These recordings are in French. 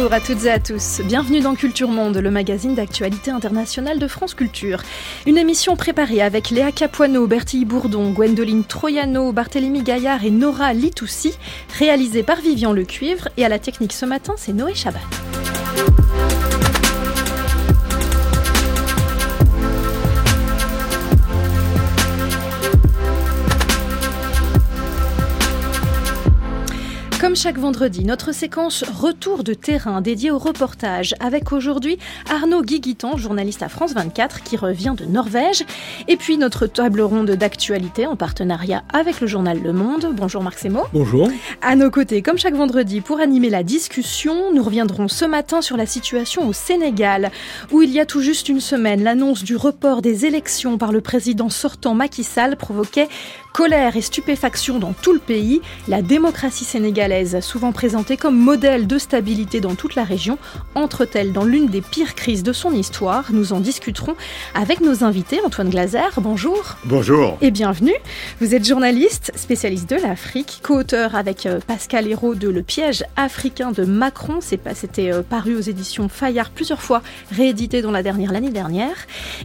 Bonjour à toutes et à tous, bienvenue dans Culture Monde, le magazine d'actualité internationale de France Culture. Une émission préparée avec Léa Capuano, Bertille Bourdon, Gwendoline Troyano, Barthélémy Gaillard et Nora Litoussi, réalisée par Vivian Le Cuivre et à la technique ce matin, c'est Noé Chabat. Comme chaque vendredi, notre séquence Retour de terrain dédiée au reportage avec aujourd'hui Arnaud Guiguiton, journaliste à France 24 qui revient de Norvège, et puis notre table ronde d'actualité en partenariat avec le journal Le Monde. Bonjour Marc Semo. Bonjour. À nos côtés, comme chaque vendredi, pour animer la discussion, nous reviendrons ce matin sur la situation au Sénégal, où il y a tout juste une semaine, l'annonce du report des élections par le président sortant Macky Sall provoquait colère et stupéfaction dans tout le pays. La démocratie sénégalaise, souvent présentée comme modèle de stabilité dans toute la région, entre-t-elle dans l'une des pires crises de son histoire? Nous en discuterons avec nos invités. Antoine Glazer, bonjour. Bonjour. Et bienvenue. Vous êtes journaliste, spécialiste de l'Afrique, co-auteur avec euh, Pascal Hérault de Le piège africain de Macron. C'était euh, paru aux éditions Fayard plusieurs fois, réédité dans la dernière l'année dernière.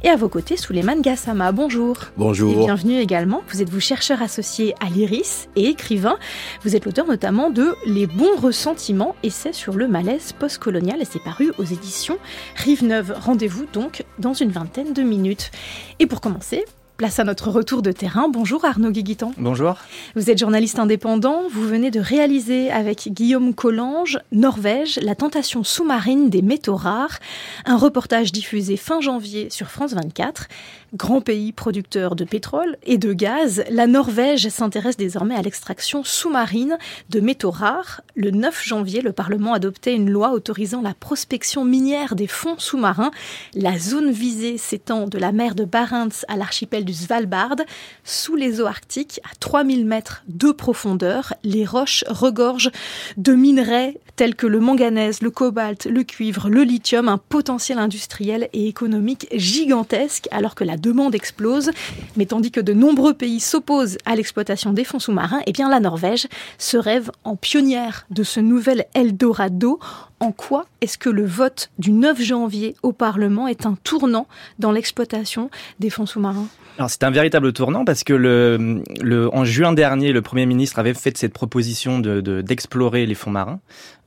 Et à vos côtés, Souleymane Gassama, bonjour. Bonjour. Et bienvenue également. Vous êtes vous chercheur associé à l'IRIS et écrivain. Vous êtes l'auteur notamment de Les bons ressentiments, essai sur le malaise postcolonial et c'est paru aux éditions Rive Neuve. Rendez-vous donc dans une vingtaine de minutes. Et pour commencer, Place à notre retour de terrain. Bonjour Arnaud Guiguitan. Bonjour. Vous êtes journaliste indépendant. Vous venez de réaliser avec Guillaume Collange, Norvège, la tentation sous-marine des métaux rares. Un reportage diffusé fin janvier sur France 24. Grand pays producteur de pétrole et de gaz, la Norvège s'intéresse désormais à l'extraction sous-marine de métaux rares. Le 9 janvier, le Parlement adoptait une loi autorisant la prospection minière des fonds sous-marins. La zone visée s'étend de la mer de Barents à l'archipel du Svalbard. Sous les eaux arctiques, à 3000 mètres de profondeur, les roches regorgent de minerais tels que le manganèse, le cobalt, le cuivre, le lithium, un potentiel industriel et économique gigantesque alors que la demande explose. Mais tandis que de nombreux pays s'opposent à l'exploitation des fonds sous-marins, eh bien la Norvège se rêve en pionnière de ce nouvel Eldorado. En quoi est-ce que le vote du 9 janvier au Parlement est un tournant dans l'exploitation des fonds sous-marins? C'est un véritable tournant parce que en juin dernier, le Premier ministre avait fait cette proposition d'explorer de, les fonds marins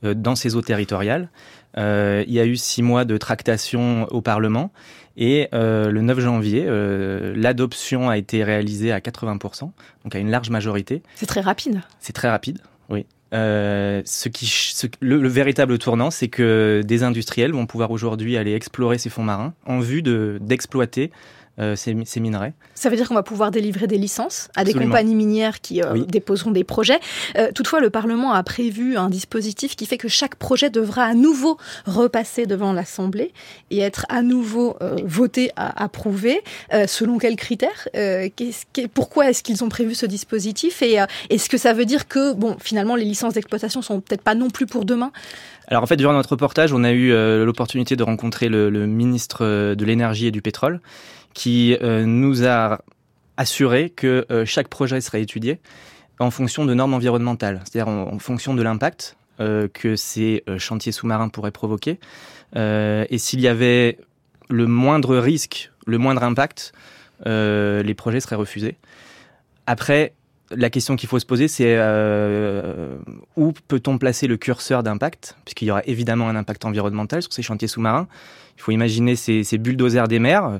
euh, dans ses eaux territoriales. Euh, il y a eu six mois de tractation au Parlement et euh, le 9 janvier, euh, l'adoption a été réalisée à 80%, donc à une large majorité. C'est très rapide. C'est très rapide, oui. Euh, ce qui, ce, le, le, véritable tournant, c'est que des industriels vont pouvoir aujourd'hui aller explorer ces fonds marins en vue de d'exploiter euh, ces, ces, minerais. Ça veut dire qu'on va pouvoir délivrer des licences à des compagnies minières qui euh, oui. déposeront des projets. Euh, toutefois, le Parlement a prévu un dispositif qui fait que chaque projet devra à nouveau repasser devant l'Assemblée et être à nouveau voté, à, approuvé. selon quels critères qu Pourquoi est-ce qu'ils ont prévu ce dispositif Et est-ce que ça veut dire que, bon, finalement, les licences d'exploitation sont peut-être pas non plus pour demain? Alors en fait, durant notre reportage, on a eu l'opportunité de rencontrer le, le ministre de l'énergie et du pétrole, qui euh, nous a assuré que euh, chaque projet serait étudié en fonction de normes environnementales, c'est-à-dire en, fonction de l'impact euh, que ces chantiers sous-marins pourraient provoquer. et s'il y avait le moindre risque, le moindre impact, les projets seraient refusés. Après, la question qu'il faut se poser, c'est euh, où peut-on placer le curseur d'impact, puisqu'il y aura évidemment un impact environnemental sur ces chantiers sous-marins. Il faut imaginer ces, bulldozers des mers,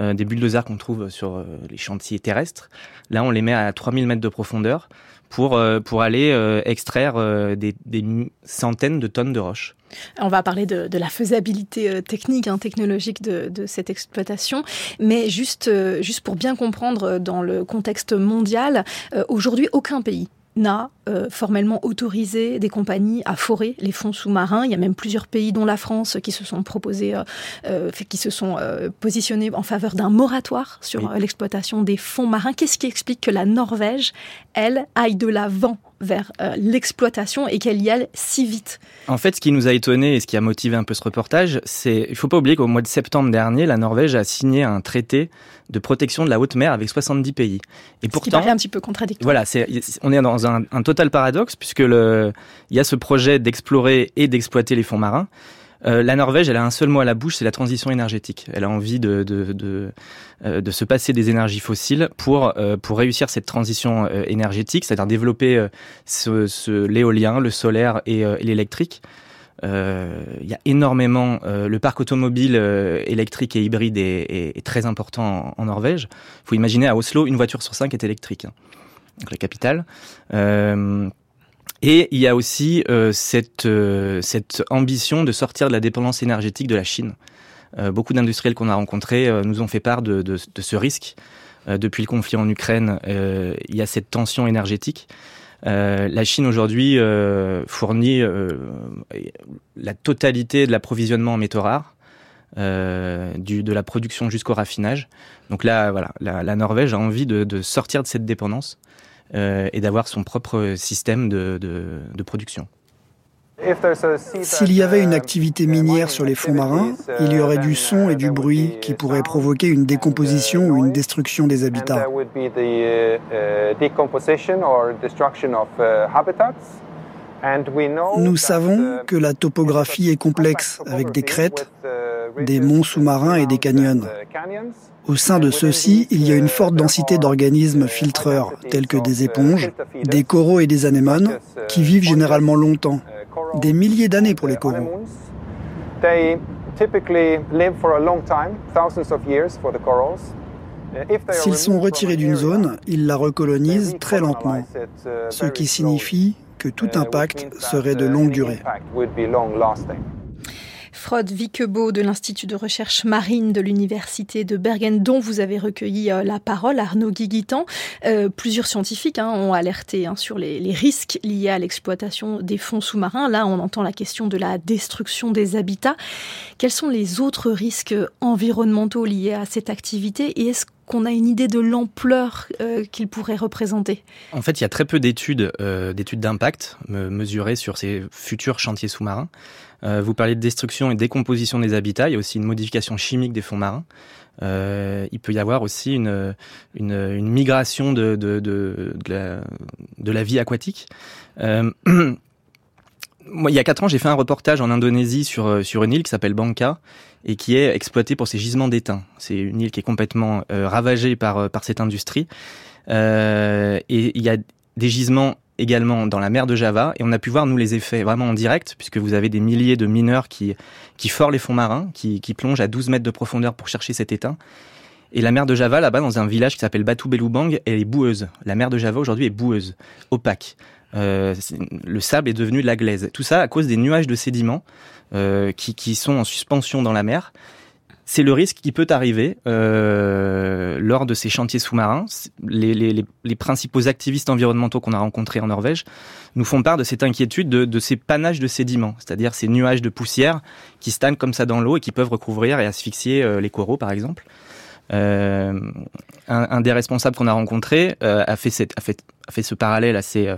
euh, des bulldozers qu'on trouve sur euh, les chantiers terrestres. Là, on les met à 3000 mètres de profondeur pour, euh, pour aller extraire des, des, centaines de tonnes de roches. On va parler de, la faisabilité technique, hein, technologique de, cette exploitation, mais juste, juste pour bien comprendre dans le contexte mondial, aujourd'hui aucun pays n'a euh, formellement autorisé des compagnies à forer les fonds sous-marins. Il y a même plusieurs pays, dont la France, qui se sont proposés, euh, euh, qui se sont positionnés en faveur d'un moratoire sur l'exploitation des fonds marins. Qu'est-ce qui explique que la Norvège, elle, aille de l'avant vers l'exploitation et qu'elle y aille si vite? En fait, ce qui nous a étonné et ce qui a motivé un peu ce reportage, c'est, il faut pas oublier qu'au mois de septembre dernier, la Norvège a signé un traité de protection de la haute mer avec 70 pays. Et pourtant, qui un petit peu contradictoire. Voilà, c'est, on est dans un, un total paradoxe puisque le, il y a ce projet d'explorer et d'exploiter les fonds marins. Euh, la Norvège, elle a un seul mot à la bouche, c'est la transition énergétique. Elle a envie de, de, de, euh, de se passer des énergies fossiles pour, euh, pour réussir cette transition énergétique, c'est-à-dire développer ce, ce l'éolien, le solaire et, et l'électrique. Il y a énormément. le parc automobile électrique et hybride est, très important en, Norvège. Il faut imaginer à Oslo, une voiture sur cinq est électrique. Hein donc la capitale. Euh, et il y a aussi euh, cette, euh, ambition de sortir de la dépendance énergétique de la Chine. beaucoup d'industriels qu'on a rencontrés nous ont fait part de ce risque. depuis le conflit en Ukraine, il y a cette tension énergétique. La Chine aujourd'hui fournit la totalité de l'approvisionnement en métaux rares, du, de la production jusqu'au raffinage. Donc là, voilà, la, la Norvège a envie de, de, sortir de cette dépendance euh, et d'avoir son propre système de, de, production. S'il y avait une activité minière sur les fonds marins, il y aurait du son et du bruit qui pourraient provoquer une décomposition ou une destruction des habitats. Nous savons que la topographie est complexe avec des crêtes, des monts sous-marins et des canyons. Au sein de ceux-ci, il y a une forte densité d'organismes filtreurs, tels que des éponges, des coraux et des anémones, qui vivent généralement longtemps, des milliers d'années pour les coraux. S'ils sont retirés d'une zone, ils la recolonisent très lentement, ce qui signifie que tout impact serait de longue durée. Frode Viquebeau de l'Institut de recherche marine de l'Université de Bergen, dont vous avez recueilli euh, la parole, Arnaud Guiguitan. Euh, plusieurs scientifiques hein, ont alerté hein, sur les, risques liés à l'exploitation des fonds sous-marins. Là, on entend la question de la destruction des habitats. Quels sont les autres risques environnementaux liés à cette activité et qu'on a une idée de l'ampleur euh, qu'il pourrait représenter En fait, il y a très peu d'études d'études d'impact mesurées sur ces futurs chantiers sous-marins. Euh, vous parlez de destruction et décomposition des habitats. Il y a aussi une modification chimique des fonds marins. Euh, il peut y avoir aussi une, migration de la vie aquatique. Euh, moi, il y a quatre ans, j'ai fait un reportage en Indonésie sur, euh, sur une île qui s'appelle Bangka et qui est exploitée pour ses gisements d'étain. C'est une île qui est complètement euh, ravagée par, par cette industrie. Euh, et il y a des gisements également dans la mer de Java et on a pu voir nous les effets vraiment en direct puisque vous avez des milliers de mineurs qui qui forent les fonds marins, qui, qui plongent à 12 mètres de profondeur pour chercher cet étain. Et la mer de Java, là-bas, dans un village qui s'appelle Batu Belubang, elle est boueuse. La mer de Java aujourd'hui est boueuse, opaque. Euh, le sable est devenu de la glaise. Tout ça à cause des nuages de sédiments euh, qui, sont en suspension dans la mer c'est le risque qui peut arriver euh, lors de ces chantiers sous-marins. Les, principaux activistes environnementaux qu'on a rencontrés en Norvège nous font part de cette inquiétude de, ces panaches de sédiments, c'est-à-dire ces nuages de poussière qui stagnent comme ça dans l'eau et qui peuvent recouvrir et asphyxier les coraux, par exemple. Un, des responsables qu'on a rencontré a, fait ce parallèle assez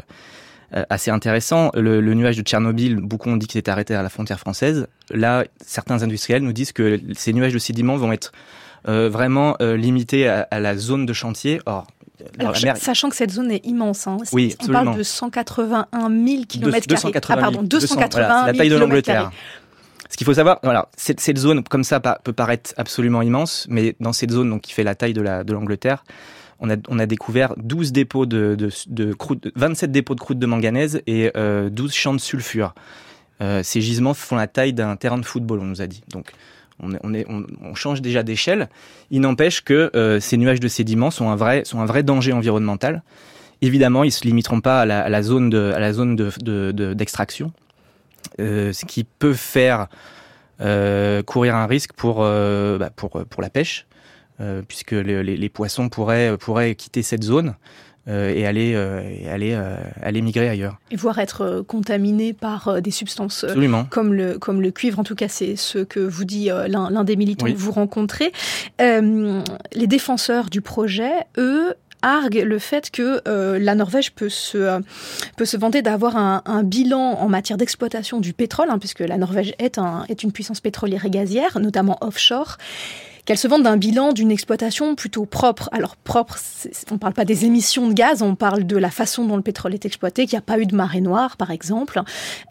assez intéressant. Le, le, nuage de Tchernobyl, beaucoup ont dit qu'il s'est arrêté à la frontière française. Là, certains industriels nous disent que ces nuages de sédiments vont être euh, vraiment euh, limités à, à, la zone de chantier. Or, alors, mer... Sachant que cette zone est immense, hein. oui, on parle de 181 000 km. 280 ah, pardon, 280 voilà, la taille de l'Angleterre. Ce qu'il faut savoir, voilà, cette, cette, zone comme ça peut paraître absolument immense, mais dans cette zone donc qui fait la taille de l'Angleterre, la, de on a, découvert 12 dépôts de, croûte, 27 dépôts de croûte de manganèse et euh, 12 champs de sulfure. Euh, ces gisements font la taille d'un terrain de football, on nous a dit. Donc, on, change déjà d'échelle. Il n'empêche que euh, ces nuages de sédiments sont un vrai, sont un vrai danger environnemental. Évidemment, ils se limiteront pas à la, à la zone d'extraction. ce qui peut faire courir un risque pour, bah, pour, pour la pêche, puisque les, les, poissons pourraient, pourraient quitter cette zone. et aller, aller, aller migrer ailleurs. Et voire être contaminé par des substances comme le, comme le cuivre. En tout cas, c'est ce que vous dit l'un des militants que vous rencontrez. les défenseurs du projet, eux, argue le fait que euh, la Norvège peut se, euh, peut se vanter d'avoir un, bilan en matière d'exploitation du pétrole, hein, puisque la Norvège est, un, est une puissance pétrolière et gazière, notamment offshore qu'elle se vante d'un bilan d'une exploitation plutôt propre. Alors propre, on ne parle pas des émissions de gaz, on parle de la façon dont le pétrole est exploité, qu'il n'y a pas eu de marée noire, par exemple.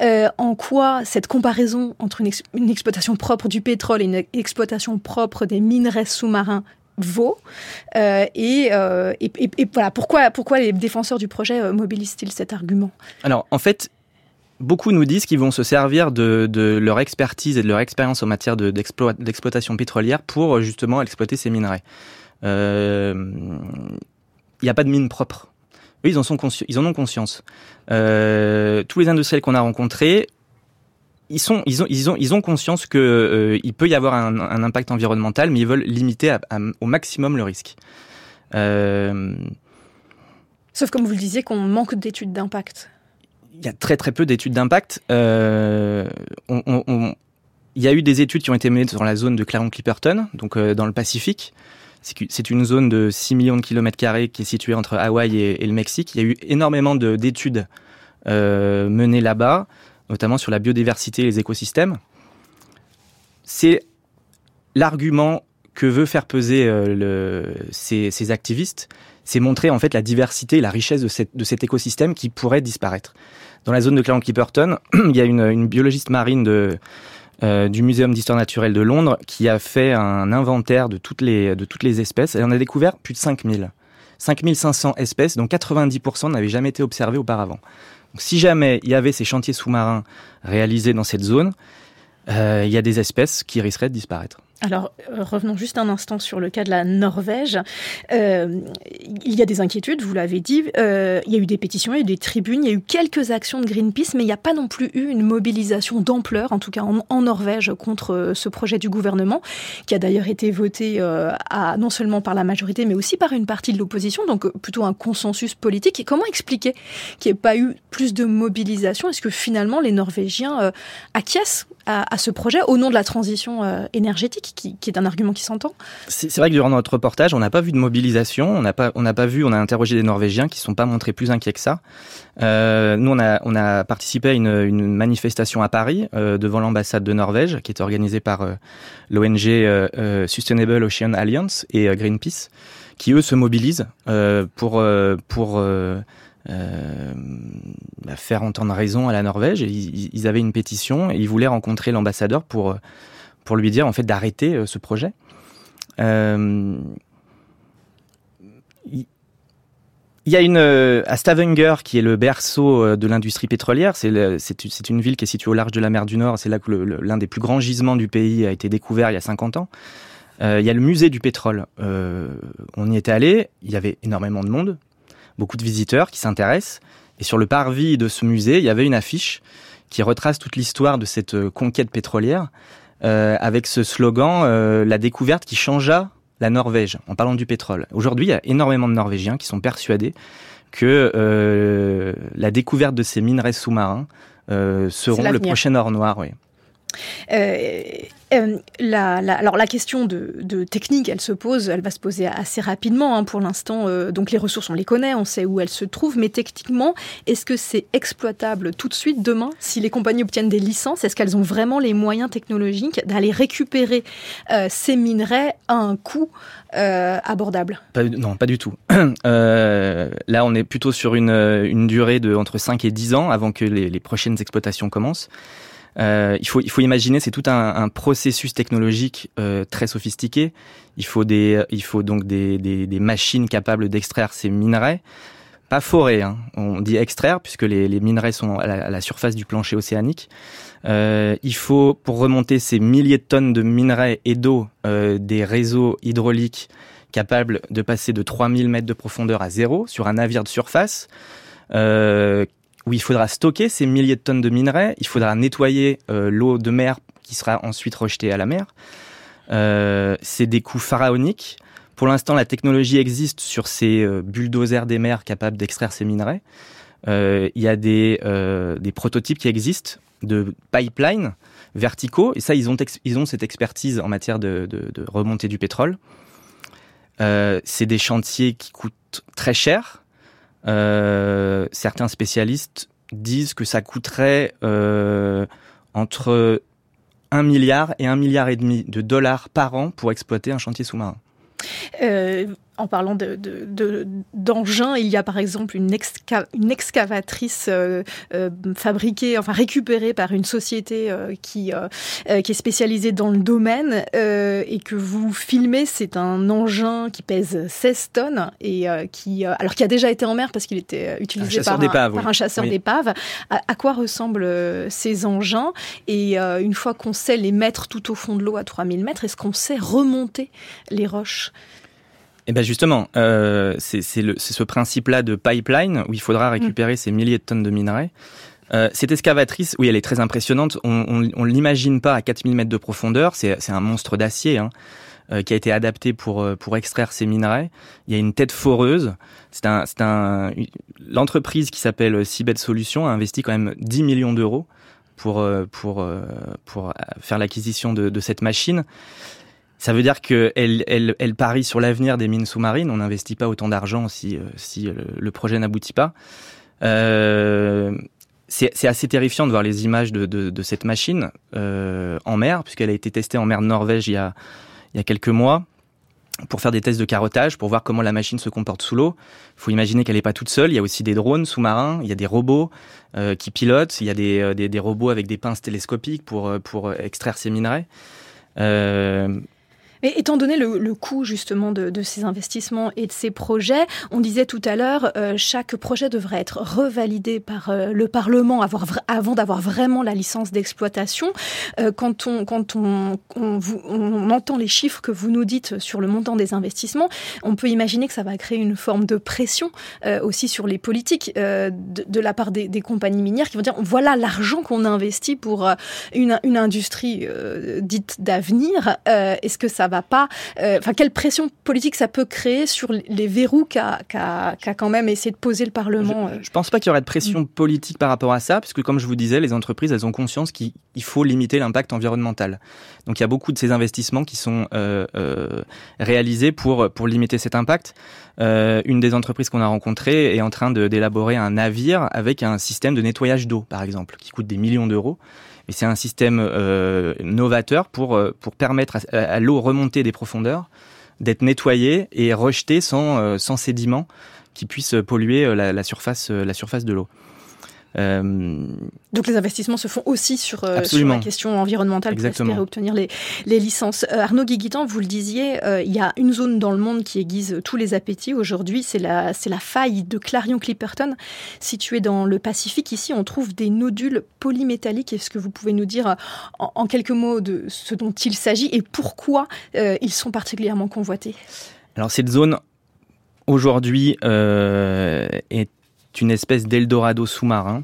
Euh, en quoi cette comparaison entre une, exploitation propre du pétrole et une exploitation propre des minerais sous-marins vaut euh, euh, et, et, voilà pourquoi pourquoi les défenseurs du projet euh, mobilisent-ils cet argument? Alors en fait beaucoup nous disent qu'ils vont se servir de, leur expertise et de leur expérience en matière d'exploitation pétrolière pour justement exploiter ces minerais. Il n'y a pas de mine propre. Oui, ils en, sont ils en ont conscience. tous les industriels qu'on a rencontrés ils, sont, ont, conscience qu'il euh, il peut y avoir un, impact environnemental, mais ils veulent limiter au maximum le risque. Euh... Sauf comme vous le disiez, qu'on manque d'études d'impact. Il y a très très peu d'études d'impact. Euh, il y a eu des études qui ont été menées dans la zone de Clarion-Clipperton, donc euh, dans le Pacifique. C'est une zone de 6 millions de kilomètres carrés qui est située entre Hawaï et, le Mexique. Il y a eu énormément d'études euh, menées là-bas notamment sur la biodiversité et les écosystèmes. C'est l'argument que veut faire peser ces, activistes, c'est montrer en fait la diversité et la richesse de, cet écosystème qui pourrait disparaître. Dans la zone de Clarion-Clipperton, il y a une, biologiste marine euh, du Muséum d'histoire naturelle de Londres qui a fait un inventaire de toutes les, espèces. Elle en a découvert plus de 5000. 5500 espèces, dont 90% n'avaient jamais été observées auparavant si jamais il y avait ces chantiers sous-marins réalisés dans cette zone, euh, il y a des espèces qui risqueraient de disparaître. Alors, euh, revenons juste un instant sur le cas de la Norvège. Euh, il y a des inquiétudes, vous l'avez dit. il y a eu des pétitions, il y a eu des tribunes, il y a eu quelques actions de Greenpeace, mais il n'y a pas non plus eu une mobilisation d'ampleur, en tout cas en, Norvège, contre ce projet du gouvernement, qui a d'ailleurs été voté non seulement par la majorité, mais aussi par une partie de l'opposition, donc plutôt un consensus politique. Et comment expliquer qu'il n'y ait pas eu plus de mobilisation? Est-ce que finalement les Norvégiens acquiescent à, ce projet au nom de la transition euh, énergétique, qui, est un argument qui s'entend C'est vrai que durant notre reportage, on n'a pas vu de mobilisation, on n'a pas, pas vu, on a interrogé des Norvégiens qui ne sont pas montrés plus inquiets que ça. Euh, nous, on a, participé à une, manifestation à Paris euh, devant l'ambassade de Norvège, qui est organisée par l'ONG Sustainable Ocean Alliance et Greenpeace, qui eux se mobilisent pour pour bah, faire entendre raison à la Norvège. ils, avaient une pétition et ils voulaient rencontrer l'ambassadeur pour, pour lui dire en fait d'arrêter euh, ce projet. Euh, il y a une à Stavanger qui est le berceau de l'industrie pétrolière. C'est c'est une ville qui est située au large de la mer du Nord. C'est là que l'un des plus grands gisements du pays a été découvert il y a 50 ans. il y a le musée du pétrole. on y était allé. Il y avait énormément de monde beaucoup de visiteurs qui s'intéressent. Et sur le parvis de ce musée, il y avait une affiche qui retrace toute l'histoire de cette euh, conquête pétrolière, euh, avec ce slogan euh, La découverte qui changea la Norvège, en parlant du pétrole. Aujourd'hui, il y a énormément de Norvégiens qui sont persuadés que euh, la découverte de ces minerais sous-marins seront le prochain or noir. Oui. Euh, euh, alors la question de, technique, elle se pose, elle va se poser assez rapidement. Hein, pour l'instant, euh, donc les ressources, on les connaît, on sait où elles se trouvent, mais techniquement, est-ce que c'est exploitable tout de suite demain si les compagnies obtiennent des licences? Est-ce qu'elles ont vraiment les moyens technologiques d'aller récupérer ces minerais à un coût abordable? Non, pas du tout. là, on est plutôt sur une, durée de entre 5 et 10 ans avant que les prochaines exploitations commencent. Euh, il, faut, il faut imaginer, c'est tout un, un, processus technologique euh, très sophistiqué. Il faut, des, il faut donc des, des, des machines capables d'extraire ces minerais. Pas forer, hein. on dit extraire puisque les, les minerais sont à la, surface du plancher océanique. Euh, il faut, pour remonter ces milliers de tonnes de minerais et d'eau, euh, des réseaux hydrauliques capables de passer de 3000 mètres de profondeur à zéro sur un navire de surface. Euh, où il faudra stocker ces milliers de tonnes de minerais, il faudra nettoyer l'eau de mer qui sera ensuite rejetée à la mer. c'est des coûts pharaoniques. Pour l'instant, la technologie existe sur ces bulldozers des mers capables d'extraire ces minerais. Il y a des, prototypes qui existent de pipelines verticaux. Et ça, ils ont, ils ont cette expertise en matière de, remontée du pétrole. Euh, c'est des chantiers qui coûtent très cher. Euh, certains spécialistes disent que ça coûterait euh, entre 1 milliard et 1 milliard et demi de dollars par an pour exploiter un chantier sous-marin. Euh, en parlant d'engins, de, il y a par exemple une, une excavatrice euh, euh, fabriquée, enfin récupérée par une société qui, qui est spécialisée dans le domaine et que vous filmez. C'est un engin qui pèse 16 tonnes et qui, alors qui a déjà été en mer parce qu'il était utilisé par, un, par un chasseur d'épave. À, à, quoi ressemblent ces engins? Et une fois qu'on sait les mettre tout au fond de l'eau à 3000 mètres, est-ce qu'on sait remonter les roches? Eh ben justement, euh, c'est ce principe-là de pipeline où il faudra récupérer mm. ces milliers de tonnes de minerais. Euh, cette excavatrice, oui, elle est très impressionnante. On ne l'imagine pas à 4000 mètres de profondeur. C'est un monstre d'acier hein, euh, qui a été adapté pour, euh, pour extraire ces minerais. Il y a une tête foreuse. C'est un, un, L'entreprise qui s'appelle Seabed Solutions a investi quand même 10 millions d'euros pour, pour, pour faire l'acquisition de, de, cette machine. Ça veut dire qu'elle elle, elle parie sur l'avenir des mines sous-marines. On n'investit pas autant d'argent si, euh, si le, projet n'aboutit pas. Euh, c'est assez terrifiant de voir les images de, de, cette machine euh, en mer, puisqu'elle a été testée en mer de Norvège il y a, il y a quelques mois pour faire des tests de carottage, pour voir comment la machine se comporte sous l'eau. Il faut imaginer qu'elle n'est pas toute seule. Il y a aussi des drones sous-marins, il y a des robots euh, qui pilotent, il y a des, euh, des, robots avec des pinces télescopiques pour, pour extraire ces minerais. Euh, et étant donné le, coût justement de, ces investissements et de ces projets, on disait tout à l'heure, euh, chaque projet devrait être revalidé par euh, le Parlement avant d'avoir vraiment la licence d'exploitation. Euh, quand on, quand on, on, entend les chiffres que vous nous dites sur le montant des investissements, on peut imaginer que ça va créer une forme de pression aussi sur les politiques de, la part des, compagnies minières qui vont dire voilà l'argent qu'on a investi pour une, une industrie dite d'avenir. Est-ce que ça va pas. Euh, enfin, quelle pression politique ça peut créer sur les verrous qu'a quand même essayé de poser le Parlement Je, ne euh pense pas qu'il y aurait de pression mm. politique par rapport à ça, puisque comme je vous disais, les entreprises elles ont conscience qu'il faut limiter l'impact environnemental. Donc il y a beaucoup de ces investissements qui sont euh, réalisés pour pour limiter cet impact. une des entreprises qu'on a rencontrées est en train d'élaborer un navire avec un système de nettoyage d'eau, par exemple, qui coûte des millions d'euros c'est un système euh, novateur pour, euh, pour permettre à, l'eau remonter des profondeurs, d'être nettoyée et rejetée sans, euh, sédiments qui puissent polluer la surface de l'eau. Euh, Donc les investissements se font aussi sur, euh, la question environnementale pour espérer obtenir les, les licences. Euh, Arnaud Guiguitan, vous le disiez, il y a une zone dans le monde qui aiguise tous les appétits aujourd'hui, c'est la, c'est la faille de Clarion-Clipperton, située dans le Pacifique. Ici, on trouve des nodules polymétalliques. Est-ce que vous pouvez nous dire en, en quelques mots de ce dont il s'agit et pourquoi ils sont particulièrement convoités? Alors cette zone aujourd'hui euh, est une espèce d'Eldorado sous-marin.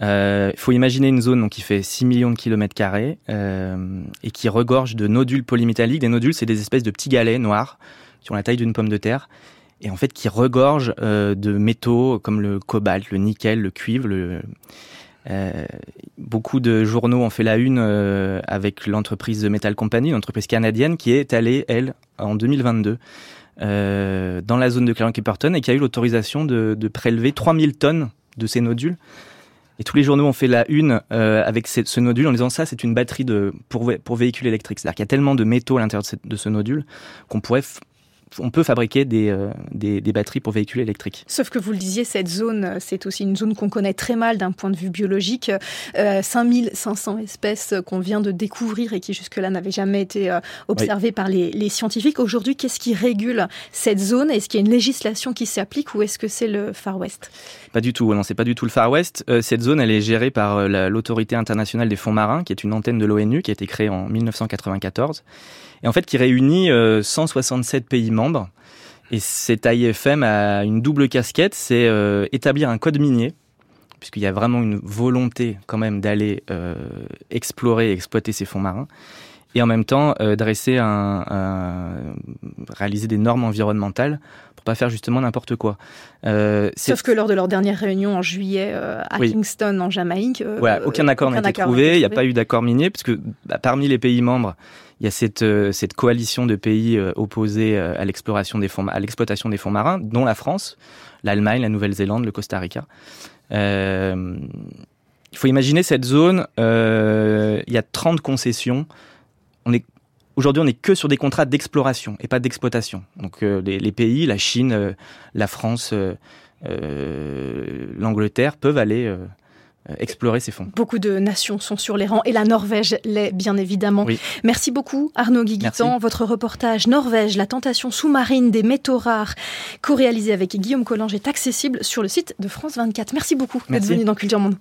Il euh, faut imaginer une zone donc, qui fait 6 millions de kilomètres carrés euh, et qui regorge de nodules polymétalliques. Des nodules, c'est des espèces de petits galets noirs qui ont la taille d'une pomme de terre et en fait qui regorgent euh, de métaux comme le cobalt, le nickel, le cuivre. Beaucoup de journaux ont fait la une avec l'entreprise The Metal Company, une entreprise canadienne qui est allée, elle, en 2022, euh, dans la zone de Clarion-Clipperton et qui a eu l'autorisation de, de, prélever 3000 tonnes de ces nodules. Et tous les journaux ont fait la une euh, avec ce nodule en disant ça, c'est une batterie pour, pour véhicule électrique. C'est-à-dire qu'il y a tellement de métaux à l'intérieur de, de, ce nodule qu'on pourrait on peut fabriquer euh, des, des, batteries pour véhicules électriques. Sauf que vous le disiez, cette zone, euh, c'est aussi une zone qu'on connaît très mal d'un point de vue biologique. Euh, 5500 espèces qu'on vient de découvrir et qui jusque-là n'avaient jamais été euh, observées par les, les scientifiques. Aujourd'hui, qu'est-ce qui régule cette zone? Est-ce qu'il y a une législation qui s'applique ou est-ce que c'est le Far West? Pas du tout, non, c'est pas du tout le Far West. cette zone, elle est gérée par l'autorité internationale des fonds marins, qui est une antenne de l'ONU, qui a été créée en 1994 et en fait qui réunit 167 euh, pays membres. Et cet AIFM a une double casquette, c'est euh, établir un code minier, puisqu'il y a vraiment une volonté quand même d'aller explorer et exploiter ces fonds marins et en même temps dresser un, réaliser des normes environnementales pas faire justement n'importe quoi. Euh, Sauf que lors de leur dernière réunion en juillet euh, à Kingston, en Jamaïque, euh, aucun accord n'a été trouvé. Il n'y a pas eu d'accord minier, puisque bah, parmi les pays membres, il y a cette, cette coalition de pays opposés à l'exploration des fonds, à l'exploitation des fonds marins, dont la France, l'Allemagne, la Nouvelle-Zélande, le Costa Rica. il faut imaginer cette zone. il y a 30 concessions. Aujourd'hui, on n'est que sur des contrats d'exploration et pas d'exploitation. Donc euh, les, pays, la Chine, euh, la France, euh, l'Angleterre peuvent aller explorer ces fonds. Beaucoup de nations sont sur les rangs et la Norvège l'est bien évidemment. Merci beaucoup Arnaud Guiguitan. Votre reportage Norvège, la tentation sous-marine des métaux rares, co-réalisé avec Guillaume Collange, est accessible sur le site de France 24. Merci beaucoup d'être venu dans Culture Monde.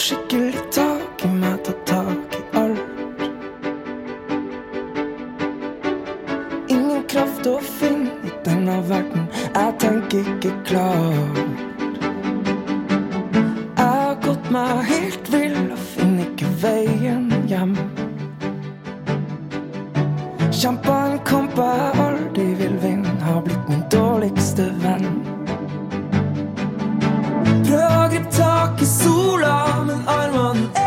skikkelig tak i meg, ta tak kraft å finne i denne verden, jeg tenker ikke klart. Jeg har gått meg helt vill og finner ikke veien hjem. Kjempa en kamp jeg aldri vil vinne, har blitt min dårligste venn. Prøv å gripe tak i sola, men armene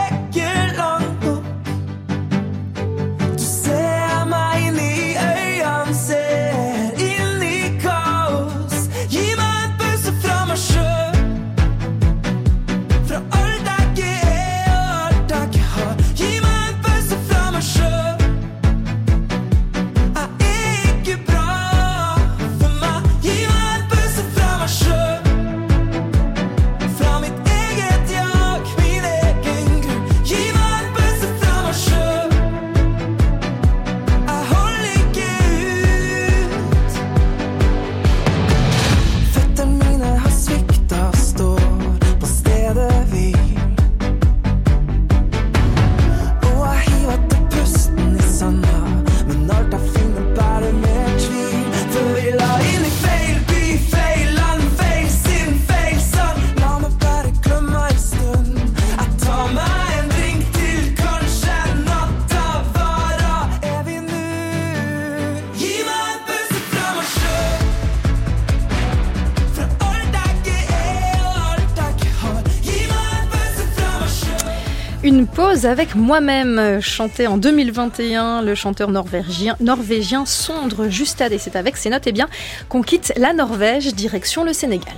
avec moi-même, chanté en 2021, le chanteur norvégien, norvégien Sondre Justad. Et c'est avec ces notes et bien, qu'on quitte la Norvège, direction le Sénégal.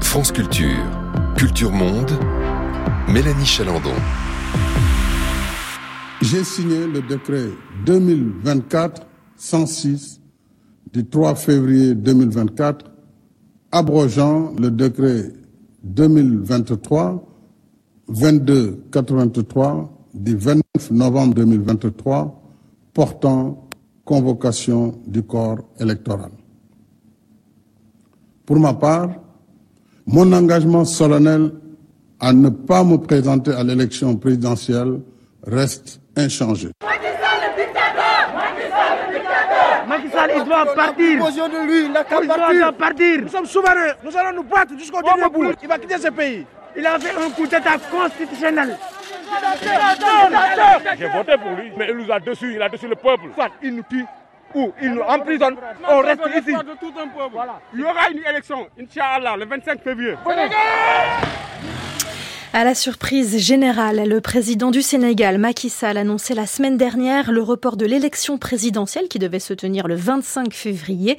France Culture, Culture Monde, Mélanie Chalandon. J'ai signé le décret 2024-106 du 3 février 2024, abrogeant le décret 2023 2283 du 29 novembre 2023 portant convocation du corps électoral. Pour ma part, mon engagement solennel à ne pas me présenter à l'élection présidentielle reste inchangé. Macky Sall, il doit partir. de lui, il, doit partir. Nous sommes souverains. Nous allons nous battre jusqu'au dernier bout. Il va quitter ce pays. Il a fait un coup d'état constitutionnel. J'ai voté pour lui, mais il nous a dessus, il a dessus le peuple. Soit il nous tue ou il nous emprisonne, on reste ici. Il y aura une élection, Inch'Allah, le 25 février. À la surprise générale, le président du Sénégal, Macky Sall, annonçait la semaine dernière le report de l'élection présidentielle qui devait se tenir le 25 février.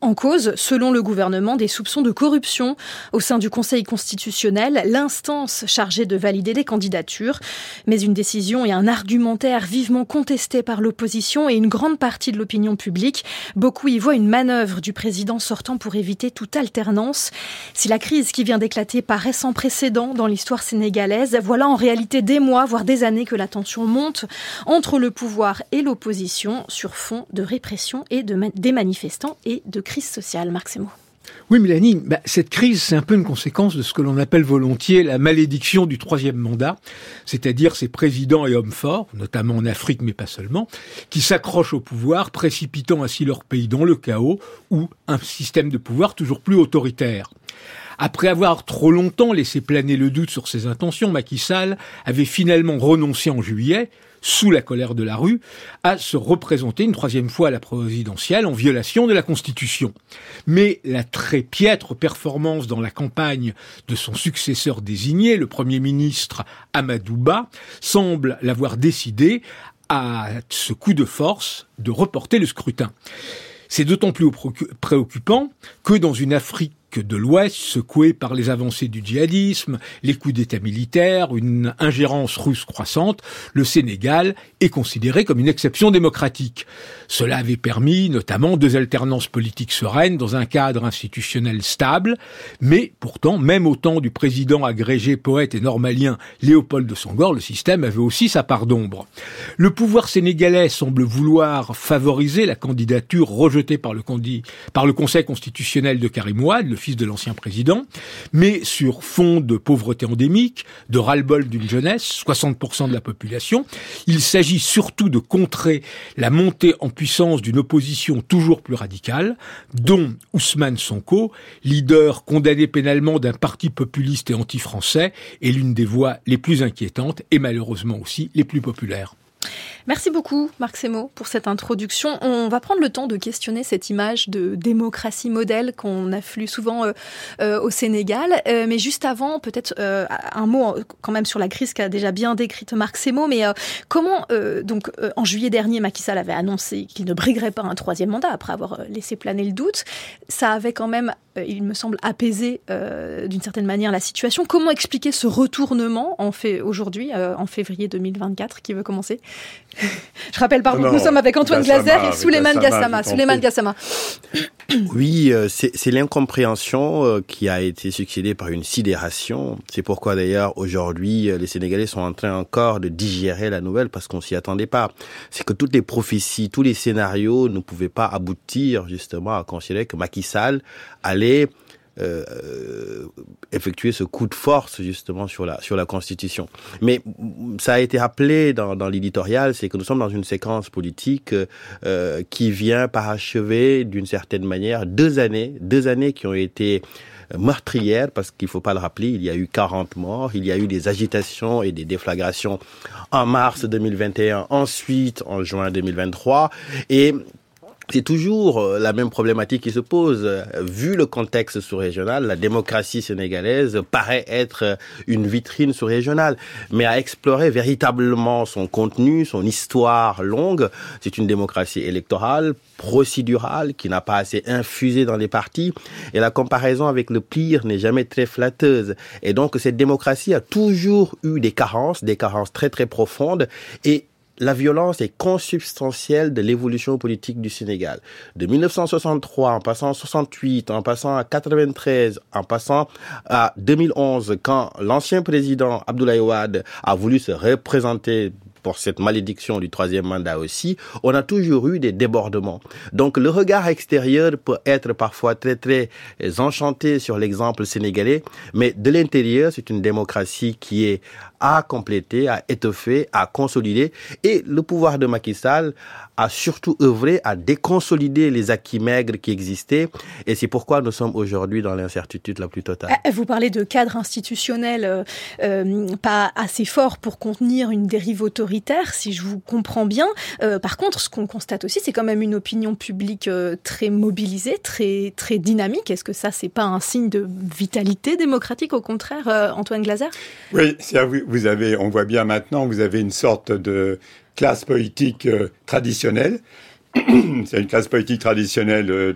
En cause, selon le gouvernement, des soupçons de corruption au sein du Conseil constitutionnel, l'instance chargée de valider les candidatures. Mais une décision et un argumentaire vivement contestés par l'opposition et une grande partie de l'opinion publique. Beaucoup y voient une manœuvre du président sortant pour éviter toute alternance. Si la crise qui vient d'éclater paraît sans précédent dans l'histoire sénégalaise. Voilà en réalité des mois, voire des années que la tension monte entre le pouvoir et l'opposition sur fond de répression et de des manifestants et de crise sociale. Marc Semo. Oui, Mélanie, bah, cette crise, c'est un peu une conséquence de ce que l'on appelle volontiers la malédiction du troisième mandat, c'est-à-dire ces présidents et hommes forts, notamment en Afrique, mais pas seulement, qui s'accrochent au pouvoir, précipitant ainsi leur pays dans le chaos ou un système de pouvoir toujours plus autoritaire. Après avoir trop longtemps laissé planer le doute sur ses intentions, Macky Sall avait finalement renoncé en juillet, sous la colère de la rue, à se représenter une troisième fois à la présidentielle en violation de la Constitution. Mais la très piètre performance dans la campagne de son successeur désigné, le Premier ministre Amadouba, semble l'avoir décidé à ce coup de force de reporter le scrutin. C'est d'autant plus préoccupant que dans une Afrique que de l'Ouest, secoué par les avancées du djihadisme, les coups d'État militaires, une ingérence russe croissante, le Sénégal est considéré comme une exception démocratique. Cela avait permis notamment deux alternances politiques sereines dans un cadre institutionnel stable, mais pourtant, même au temps du président agrégé poète et normalien Léopold de Sangor, le système avait aussi sa part d'ombre. Le pouvoir sénégalais semble vouloir favoriser la candidature rejetée par le, par le Conseil constitutionnel de Karim Ouad, fils de l'ancien président, mais sur fond de pauvreté endémique, de ras-le-bol d'une jeunesse, 60% de la population. Il s'agit surtout de contrer la montée en puissance d'une opposition toujours plus radicale, dont Ousmane Sonko, leader condamné pénalement d'un parti populiste et anti-français, est l'une des voix les plus inquiétantes et malheureusement aussi les plus populaires. Merci beaucoup, Marc Semo, pour cette introduction. On va prendre le temps de questionner cette image de démocratie modèle qu'on afflue souvent euh, euh, au Sénégal. Euh, mais juste avant, peut-être un mot quand même sur la crise qu'a déjà bien décrite Marc Semo. Mais comment, donc, en juillet dernier, Macky Sall avait annoncé qu'il ne briguerait pas un troisième mandat après avoir laissé planer le doute. Ça avait quand même, il me semble, apaisé d'une certaine manière la situation. Comment expliquer ce retournement en fait aujourd'hui, en février 2024, qui veut commencer? Je rappelle, pardon, nous sommes avec Antoine Glaser et Souleymane Gassama. Souleymane Gassama. Oui, euh, c'est l'incompréhension euh, qui a été succédée par une sidération. C'est pourquoi d'ailleurs aujourd'hui euh, les Sénégalais sont en train encore de digérer la nouvelle parce qu'on s'y attendait pas. C'est que toutes les prophéties, tous les scénarios ne pouvaient pas aboutir justement à considérer que Macky Sall allait euh, effectuer ce coup de force justement sur la sur la Constitution. Mais ça a été rappelé dans, dans l'éditorial, c'est que nous sommes dans une séquence politique euh, qui vient parachever d'une certaine manière deux années, deux années qui ont été meurtrières parce qu'il faut pas le rappeler, il y a eu 40 morts, il y a eu des agitations et des déflagrations en mars 2021, ensuite en juin 2023 et c'est toujours euh, la même problématique qui se pose. Vu le contexte sous-régional, la démocratie sénégalaise paraît être une vitrine sous-régionale. Mais à explorer véritablement son contenu, son histoire longue, c'est une démocratie électorale, procédurale, qui n'a pas assez infusé dans les partis. Et la comparaison avec le pire n'est jamais très flatteuse. Et donc cette démocratie a toujours eu des carences, des carences très très profondes. Et la violence est consubstantielle de l'évolution politique du Sénégal. De 1963, en passant à 68, en passant à 93, en passant à 2011, quand l'ancien président Abdoulaye Wade a voulu se représenter pour cette malédiction du troisième mandat aussi, on a toujours eu des débordements. Donc le regard extérieur peut être parfois très très enchanté sur l'exemple sénégalais, mais de l'intérieur, c'est une démocratie qui est à compléter, à étoffer, à consolider. Et le pouvoir de Macky Sall a surtout œuvré à déconsolider les acquis maigres qui existaient. Et c'est pourquoi nous sommes aujourd'hui dans l'incertitude la plus totale. Euh, vous parlez de cadre institutionnel euh, euh, pas assez fort pour contenir une dérive autoritaire, si je vous comprends bien. par contre, ce qu'on constate aussi, c'est quand même une opinion publique très mobilisée, très, très dynamique. Est-ce que ça, c'est pas un signe de vitalité démocratique, au contraire, Antoine Glaser? Oui, c'est à vous vous avez, on voit bien maintenant, vous avez une sorte de classe politique euh, traditionnelle. C'est une classe politique traditionnelle, euh,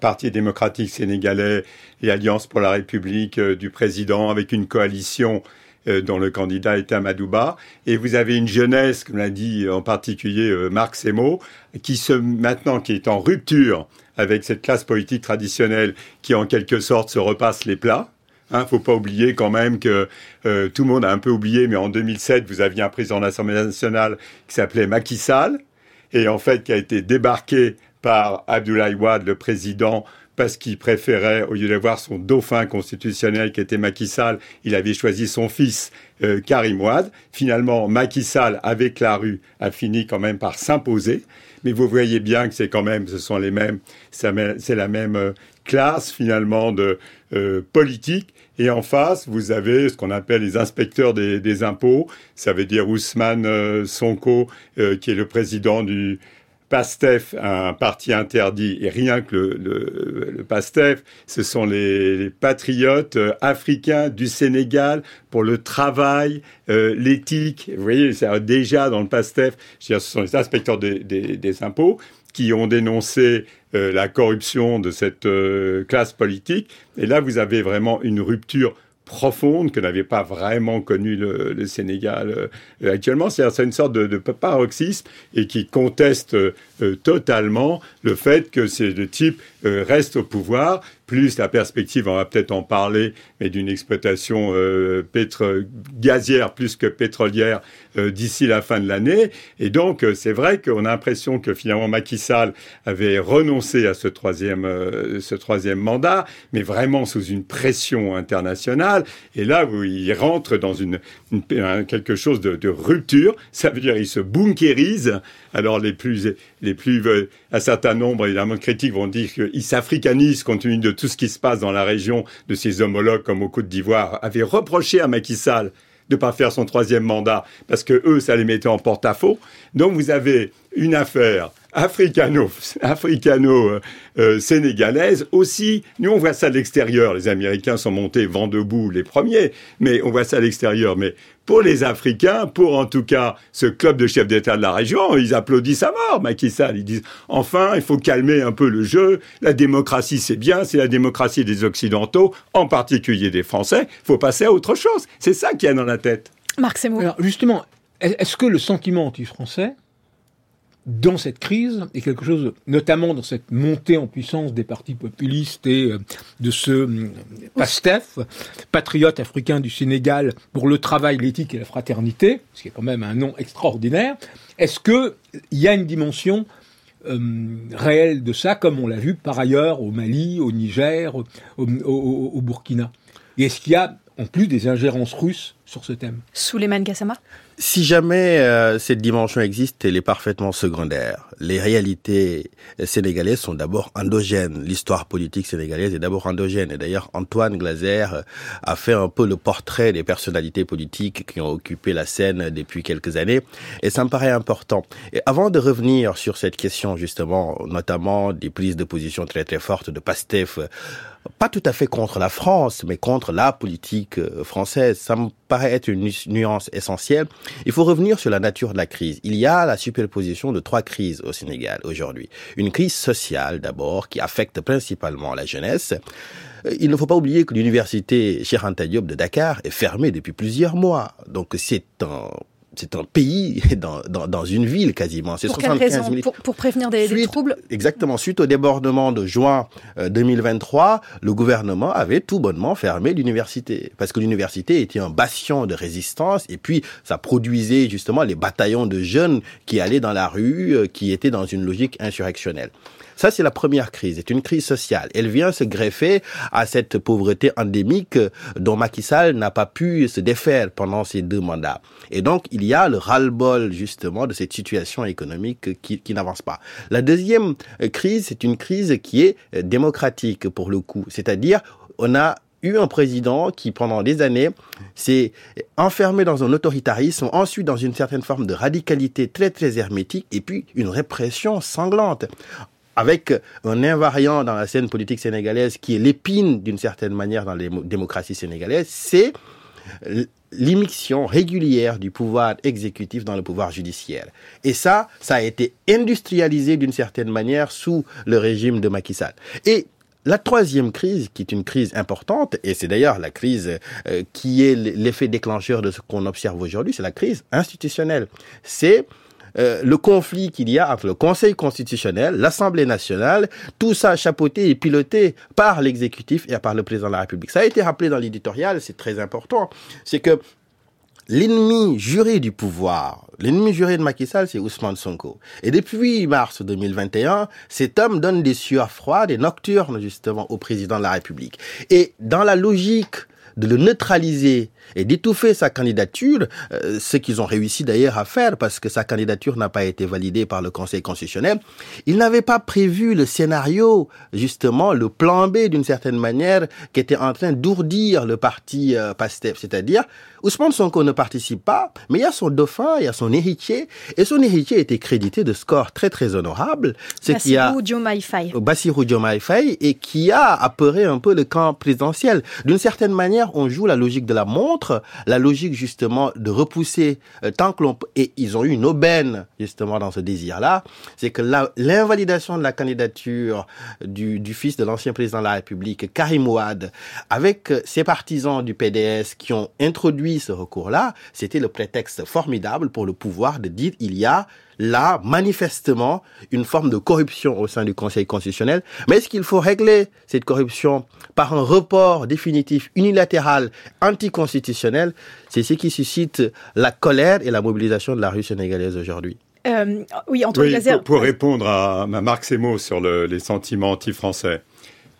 Parti démocratique sénégalais et Alliance pour la République euh, du président, avec une coalition dont le candidat était Amadouba. Et vous avez une jeunesse, comme l'a dit en particulier Marc Semo, qui se, maintenant, qui est en rupture avec cette classe politique traditionnelle qui, en quelque sorte, se repasse les plats Hein, faut pas oublier quand même que euh, tout le monde a un peu oublié, mais en 2007, vous aviez un président de l'Assemblée nationale qui s'appelait Macky Sall, et en fait qui a été débarqué par Abdoulaye Wade, le président, parce qu'il préférait, au lieu d'avoir son dauphin constitutionnel qui était Macky Sall, il avait choisi son fils euh, Karim Ouad. Finalement, Macky Sall, avec la rue, a fini quand même par s'imposer. Mais vous voyez bien que c'est quand même, ce sont les mêmes, c'est la même euh, classe finalement de euh, politique. Et en face, vous avez ce qu'on appelle les inspecteurs des, impôts. Ça veut dire Ousmane euh, Sonko, euh, qui est le président du PASTEF, un parti interdit, et rien que le, le, PASTEF, ce sont les, patriotes africains du Sénégal pour le travail, l'éthique. Vous voyez, déjà dans le PASTEF, ce sont les inspecteurs des impôts qui ont dénoncé euh, la corruption de cette euh, classe politique. Et là, vous avez vraiment une rupture profonde que n'avait pas vraiment connu le, le Sénégal euh, actuellement. C'est une sorte de, de, paroxysme et qui conteste totalement le fait que ces deux types euh, restent au pouvoir, plus la perspective, on va peut-être en parler, mais d'une exploitation pétro gazière plus que pétrolière d'ici la fin de l'année. Et donc, c'est vrai qu'on a l'impression que finalement Macky Sall avait renoncé à ce troisième, ce troisième mandat, mais vraiment sous une pression internationale. Et là, où il rentre dans une, une quelque chose de, de, rupture. Ça veut dire il se bunkérise. Alors les plus, les plus, un certain nombre évidemment de critiques vont dire qu'il s'africanise compte tenu de tout ce qui se passe dans la région, de ses homologues comme au Côte d'Ivoire, avait reproché à Macky Sall de pas faire son troisième mandat parce que eux, ça les mettait en porte-à-faux. Donc vous avez une affaire africano, africano euh, sénégalaise aussi. Nous, on voit ça de l'extérieur. Les Américains sont montés vent debout les premiers, mais on voit ça à l'extérieur. Mais pour les Africains, pour en tout cas ce club de chefs d'État de la région, ils applaudissent à mort Macky Sall. Ils disent enfin, il faut calmer un peu le jeu. La démocratie, c'est bien, c'est la démocratie des Occidentaux, en particulier des Français. Il faut passer à autre chose. C'est ça qu'il y a dans la tête. Marc Seymour. Alors justement, est-ce que le sentiment anti-français dans cette crise et quelque chose, notamment dans cette montée en puissance des partis populistes et de ce euh, PASTEF, patriote africain du Sénégal pour le travail, l'éthique et la fraternité, ce qui est quand même un nom extraordinaire. Est-ce que il y a une dimension euh, réelle de ça, comme on l'a vu par ailleurs au Mali, au Niger, au, au, au Burkina? Et est-ce qu'il y a en plus des ingérences russes sur ce thème? Souleymane Gassama? Si jamais euh, cette dimension existe, elle est parfaitement secondaire. Les réalités sénégalaises sont d'abord endogènes. L'histoire politique sénégalaise est d'abord endogène. Et d'ailleurs, Antoine Glaser a fait un peu le portrait des personnalités politiques qui ont occupé la scène depuis quelques années. Et ça me paraît important. Et avant de revenir sur cette question, justement, notamment des prises de position très très fortes de Pastef, pas tout à fait contre la France, mais contre la politique française. Ça me paraît être une nuance essentielle. Il faut revenir sur la nature de la crise. Il y a la superposition de trois crises au Sénégal aujourd'hui. Une crise sociale d'abord qui affecte principalement la jeunesse. Il ne faut pas oublier que l'université Cheikh de Dakar est fermée depuis plusieurs mois. Donc c'est un c'est un pays dans, dans, dans, une ville quasiment. C'est 75 000. Pour, pour prévenir des, suite, des, troubles? Exactement. Suite au débordement de juin 2023, le gouvernement avait tout bonnement fermé l'université. Parce que l'université était un bastion de résistance et puis ça produisait justement les bataillons de jeunes qui allaient dans la rue, qui étaient dans une logique insurrectionnelle. Ça, c'est la première crise. C'est une crise sociale. Elle vient se greffer à cette pauvreté endémique dont Macky Sall n'a pas pu se défaire pendant ses deux mandats. Et donc, il y a le ras-le-bol, justement, de cette situation économique qui, qui n'avance pas. La deuxième crise, c'est une crise qui est démocratique, pour le coup. C'est-à-dire, on a eu un président qui, pendant des années, s'est enfermé dans un autoritarisme, ensuite dans une certaine forme de radicalité très, très hermétique, et puis une répression sanglante avec un invariant dans la scène politique sénégalaise qui est l'épine d'une certaine manière dans les démocraties sénégalaises, c'est l'immixtion régulière du pouvoir exécutif dans le pouvoir judiciaire. Et ça, ça a été industrialisé d'une certaine manière sous le régime de Macky Sall. Et la troisième crise, qui est une crise importante, et c'est d'ailleurs la crise euh, qui est l'effet déclencheur de ce qu'on observe aujourd'hui, c'est la crise institutionnelle. C'est euh, le conflit qu'il y a entre le Conseil constitutionnel, l'Assemblée nationale, tout ça chapeauté et piloté par l'exécutif et par le président de la République. Ça a été rappelé dans l'éditorial, c'est très important. C'est que l'ennemi juré du pouvoir, l'ennemi juré de Macky Sall, c'est Ousmane Sonko. Et depuis mars 2021, cet homme donne des sueurs froides et nocturnes, justement, au président de la République. Et dans la logique de le neutraliser et d'étouffer sa candidature, euh, ce qu'ils ont réussi d'ailleurs à faire parce que sa candidature n'a pas été validée par le Conseil constitutionnel. Il n'avait pas prévu le scénario, justement, le plan B d'une certaine manière, qui était en train d'ourdir le parti euh, PASTEF, c'est-à-dire Ousmane Sonko ne participe pas, mais il y a son dauphin, il y a son héritier, et son héritier a été crédité de scores très très honorables. C'est qui a. Bassirou Diomaye Faye, et qui a apeuré un peu le camp présidentiel. D'une certaine manière, on joue la logique de la montre la logique justement de repousser euh, tant que l'on et ils ont eu une aubaine justement dans ce désir-là, c'est que l'invalidation de la candidature du, du fils de l'ancien président de la République, Karim Ouad, avec euh, ses partisans du PDS qui ont introduit ce recours-là, c'était le prétexte formidable pour le pouvoir de dire il y a là, manifestement, une forme de corruption au sein du Conseil constitutionnel. Mais est-ce qu'il faut régler cette corruption par un report définitif, unilatéral, anticonstitutionnel? C'est ce qui suscite la colère et la mobilisation de la rue sénégalaise aujourd'hui. Euh, oui, Antoine oui, pour, répondre à, Marc Semo sur les sentiments anti-français,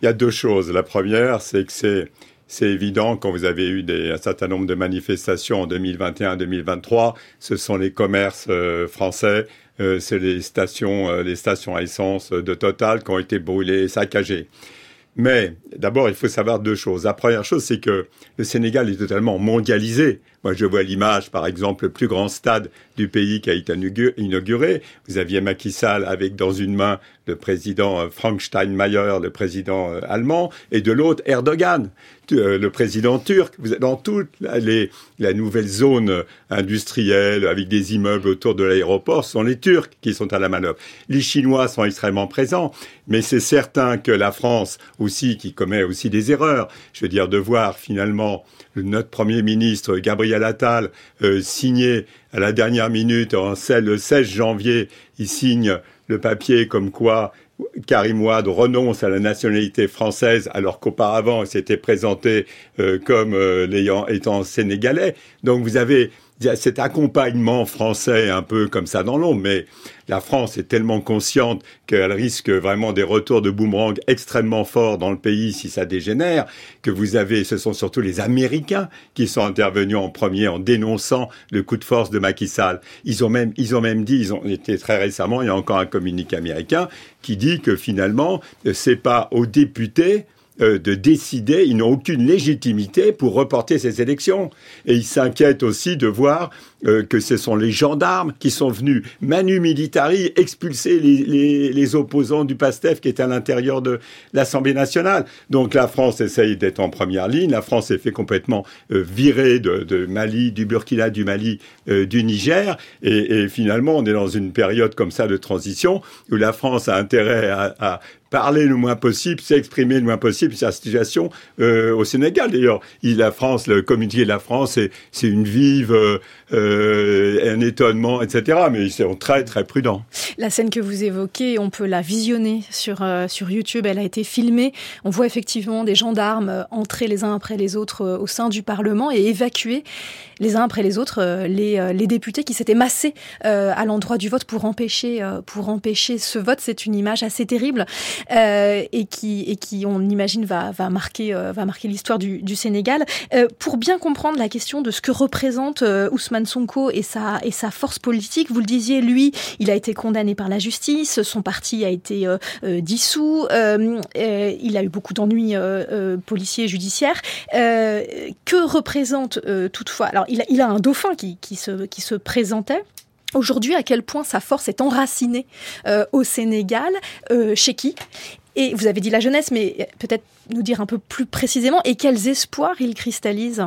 il y a deux choses. La première, c'est que c'est c'est évident, quand vous avez eu des, un certain nombre de manifestations en 2021-2023, ce sont les commerces euh, français, euh, c'est les stations, euh, les stations à essence de Total qui ont été brûlées, saccagées. Mais d'abord, il faut savoir deux choses. La première chose, c'est que le Sénégal est totalement mondialisé. Moi, je vois l'image, par exemple, le plus grand stade du pays qui a été inauguré. Vous aviez Macky Sall avec dans une main le président euh, Frank Steinmeier, le président euh, allemand, et de l'autre Erdogan, euh, le président turc. Vous êtes dans toute la nouvelle zone industrielle avec des immeubles autour de l'aéroport, ce sont les Turcs qui sont à la manœuvre. Les Chinois sont extrêmement présents, mais c'est certain que la France aussi, qui commet aussi des erreurs, je veux dire, de voir finalement notre Premier ministre Gabriel Attal euh, signer à la dernière minute, en le 16 janvier, il signe le papier comme quoi Karim Ouad renonce à la nationalité française alors qu'auparavant il s'était présenté euh, comme euh, l'ayant étant sénégalais. Donc vous avez cet accompagnement français un peu comme ça dans l'ombre, mais la France est tellement consciente qu'elle risque vraiment des retours de boomerang extrêmement forts dans le pays si ça dégénère, que vous avez, ce sont surtout les Américains qui sont intervenus en premier en dénonçant le coup de force de Macky Sall. Ils ont même, ils ont même dit, ils ont été très récemment, il y a encore un communiqué américain qui dit que finalement, c'est pas aux députés euh, de décider, ils n'ont aucune légitimité pour reporter ces élections. Et ils s'inquiètent aussi de voir euh, que ce sont les gendarmes qui sont venus manu militari expulser les, opposants du PASTEF qui étaient à l'intérieur de l'Assemblée nationale. Donc la France essaye d'être en première ligne. La France est fait complètement euh, virer de, Mali, du Burkina, du Mali, du Niger. Et, finalement, on est dans une période comme ça de transition où la France a intérêt à parler le moins possible, s'exprimer le moins possible sur la situation euh, au Sénégal. D'ailleurs, la France, le communiqué de la France, c'est une vive, euh, euh, un étonnement, etc. Mais ils sont très très prudents. La scène que vous évoquez, on peut la visionner sur sur YouTube. Elle a été filmée. On voit effectivement des gendarmes entrer les uns après les autres au sein du Parlement et évacuer les uns après les autres les, les députés qui s'étaient massés à l'endroit du vote pour empêcher pour empêcher ce vote. C'est une image assez terrible. Euh, et qui et qui on imagine va va marquer euh, va marquer l'histoire du, du, Sénégal. Euh, pour bien comprendre la question de ce que représente Ousmane Sonko et sa et sa force politique, vous le disiez, lui, il a été condamné par la justice, son parti a été dissous, il a eu beaucoup d'ennuis policiers et judiciaires. que représente toutefois Alors, il a, il a un dauphin qui, qui se qui se présentait. Aujourd'hui, à quel point sa force est enracinée euh, au Sénégal, euh, chez qui? Et vous avez dit la jeunesse, mais peut-être nous dire un peu plus précisément, et quels espoirs il cristallise?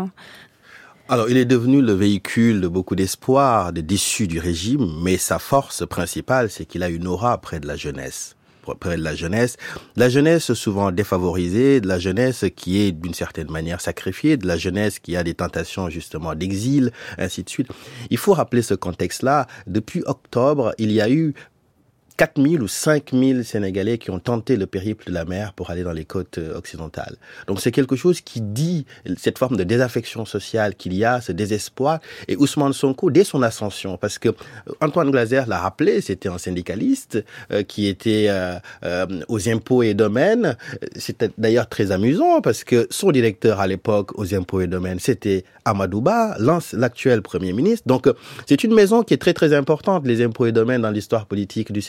Alors, il est devenu le véhicule de beaucoup d'espoir, de déçus du régime, mais sa force principale, c'est qu'il a une aura près de la jeunesse de la jeunesse. La jeunesse souvent défavorisée, de la jeunesse qui est d'une certaine manière sacrifiée, de la jeunesse qui a des tentations justement d'exil, ainsi de suite. Il faut rappeler ce contexte-là. Depuis octobre, il y a eu 4000 ou 5000 Sénégalais qui ont tenté le périple de la mer pour aller dans les côtes euh, occidentales. Donc c'est quelque chose qui dit cette forme de désaffection sociale qu'il y a, ce désespoir. Et Ousmane Sonko, dès son ascension, parce que euh, Antoine Glaser l'a rappelé, c'était un syndicaliste euh, qui était aux impôts et domaines. C'était d'ailleurs très amusant parce que son directeur à l'époque aux impôts et domaines, c'était Amadouba, l'actuel Premier ministre. Donc c'est une maison qui est très très importante, les impôts et domaines dans l'histoire politique du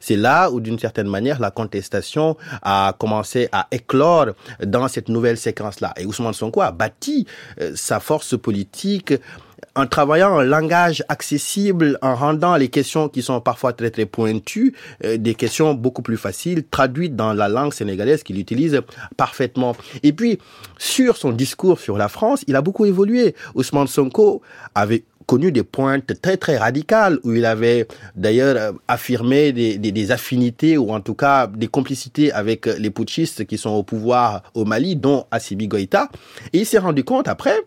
C'est là où, d'une certaine manière, la contestation a commencé à éclore dans cette nouvelle séquence-là. Et Ousmane Sonko a bâti euh, sa force politique en travaillant un langage accessible, en rendant les questions qui sont parfois très très pointues, euh, des questions beaucoup plus faciles, traduites dans la langue sénégalaise qu'il utilise parfaitement. Et puis, sur son discours sur la France, il a beaucoup évolué. Ousmane Sonko avait connu des pointes très très radicales où il avait d'ailleurs euh, affirmé des, affinités ou en tout cas des complicités avec les putschistes qui sont au pouvoir au Mali, dont Assimi Goïta. Et il s'est rendu compte après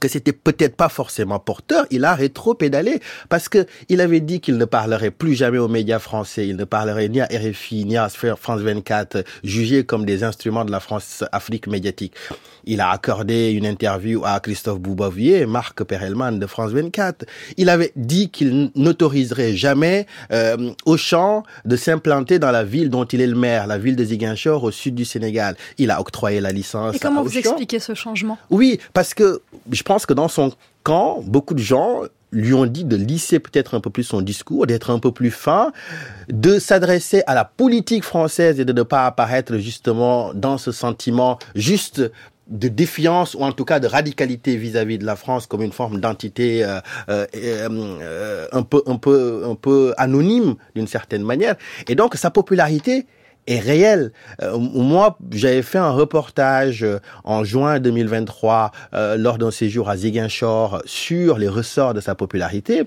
que c'était peut-être pas forcément porteur, il a rétro-pédalé parce que il avait dit qu'il ne parlerait plus jamais aux médias français, il ne parlerait ni à RFI ni à France 24, jugés comme des instruments de la France-Afrique médiatique. Il a accordé une interview à Christophe Boubavier Marc Perelman de France 24. Il avait dit qu'il n'autoriserait jamais euh, Auchan de s'implanter dans la ville dont il est le maire, la ville de Ziguinchor au sud du Sénégal. Il a octroyé la licence. Et comment vous expliquez ce changement? Oui, parce que je pense que dans son camp, beaucoup de gens lui ont dit de lisser peut-être un peu plus son discours, d'être un peu plus fin, de s'adresser à la politique française et de ne pas apparaître justement dans ce sentiment juste de défiance ou en tout cas de radicalité vis-à-vis de la France comme une forme d'entité euh, euh, euh, un peu anonyme d'une certaine manière. Et donc sa popularité est réelle. moi, j'avais fait un reportage en juin 2023 lors d'un séjour à Ziguinchor sur les ressorts de sa popularité.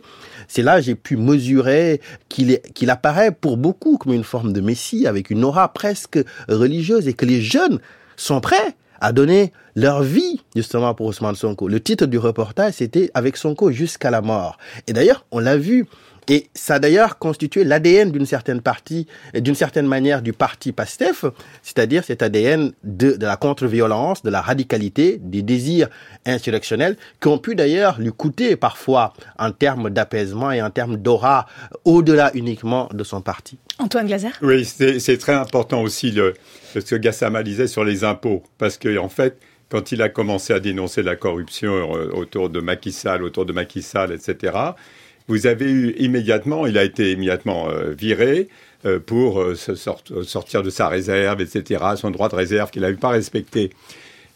C'est là j'ai pu mesurer qu'il qu'il apparaît pour beaucoup comme une forme de messie avec une aura presque religieuse et que les jeunes sont prêts à donner leur vie justement pour Ousmane Sonko. Le titre du reportage, c'était Avec Sonko jusqu'à la mort. Et d'ailleurs, on l'a vu. Et ça a d'ailleurs constitué l'ADN d'une certaine partie, d'une certaine manière du parti PASTEF, c'est-à-dire cet ADN de, de la contre-violence, de la radicalité, des désirs insurrectionnels, qui ont pu d'ailleurs lui coûter parfois en termes d'apaisement et en termes d'aura au-delà uniquement de son parti. Antoine Glaser? Oui, c'est très important aussi le, ce que Gassama disait sur les impôts, parce que en fait, quand il a commencé à dénoncer la corruption euh, autour de Macky Sall, autour de Macky Sall, etc., vous avez eu immédiatement, il a été immédiatement euh, viré euh, pour se sortir de sa réserve, etc., son droit de réserve qu'il n'avait pas respecté.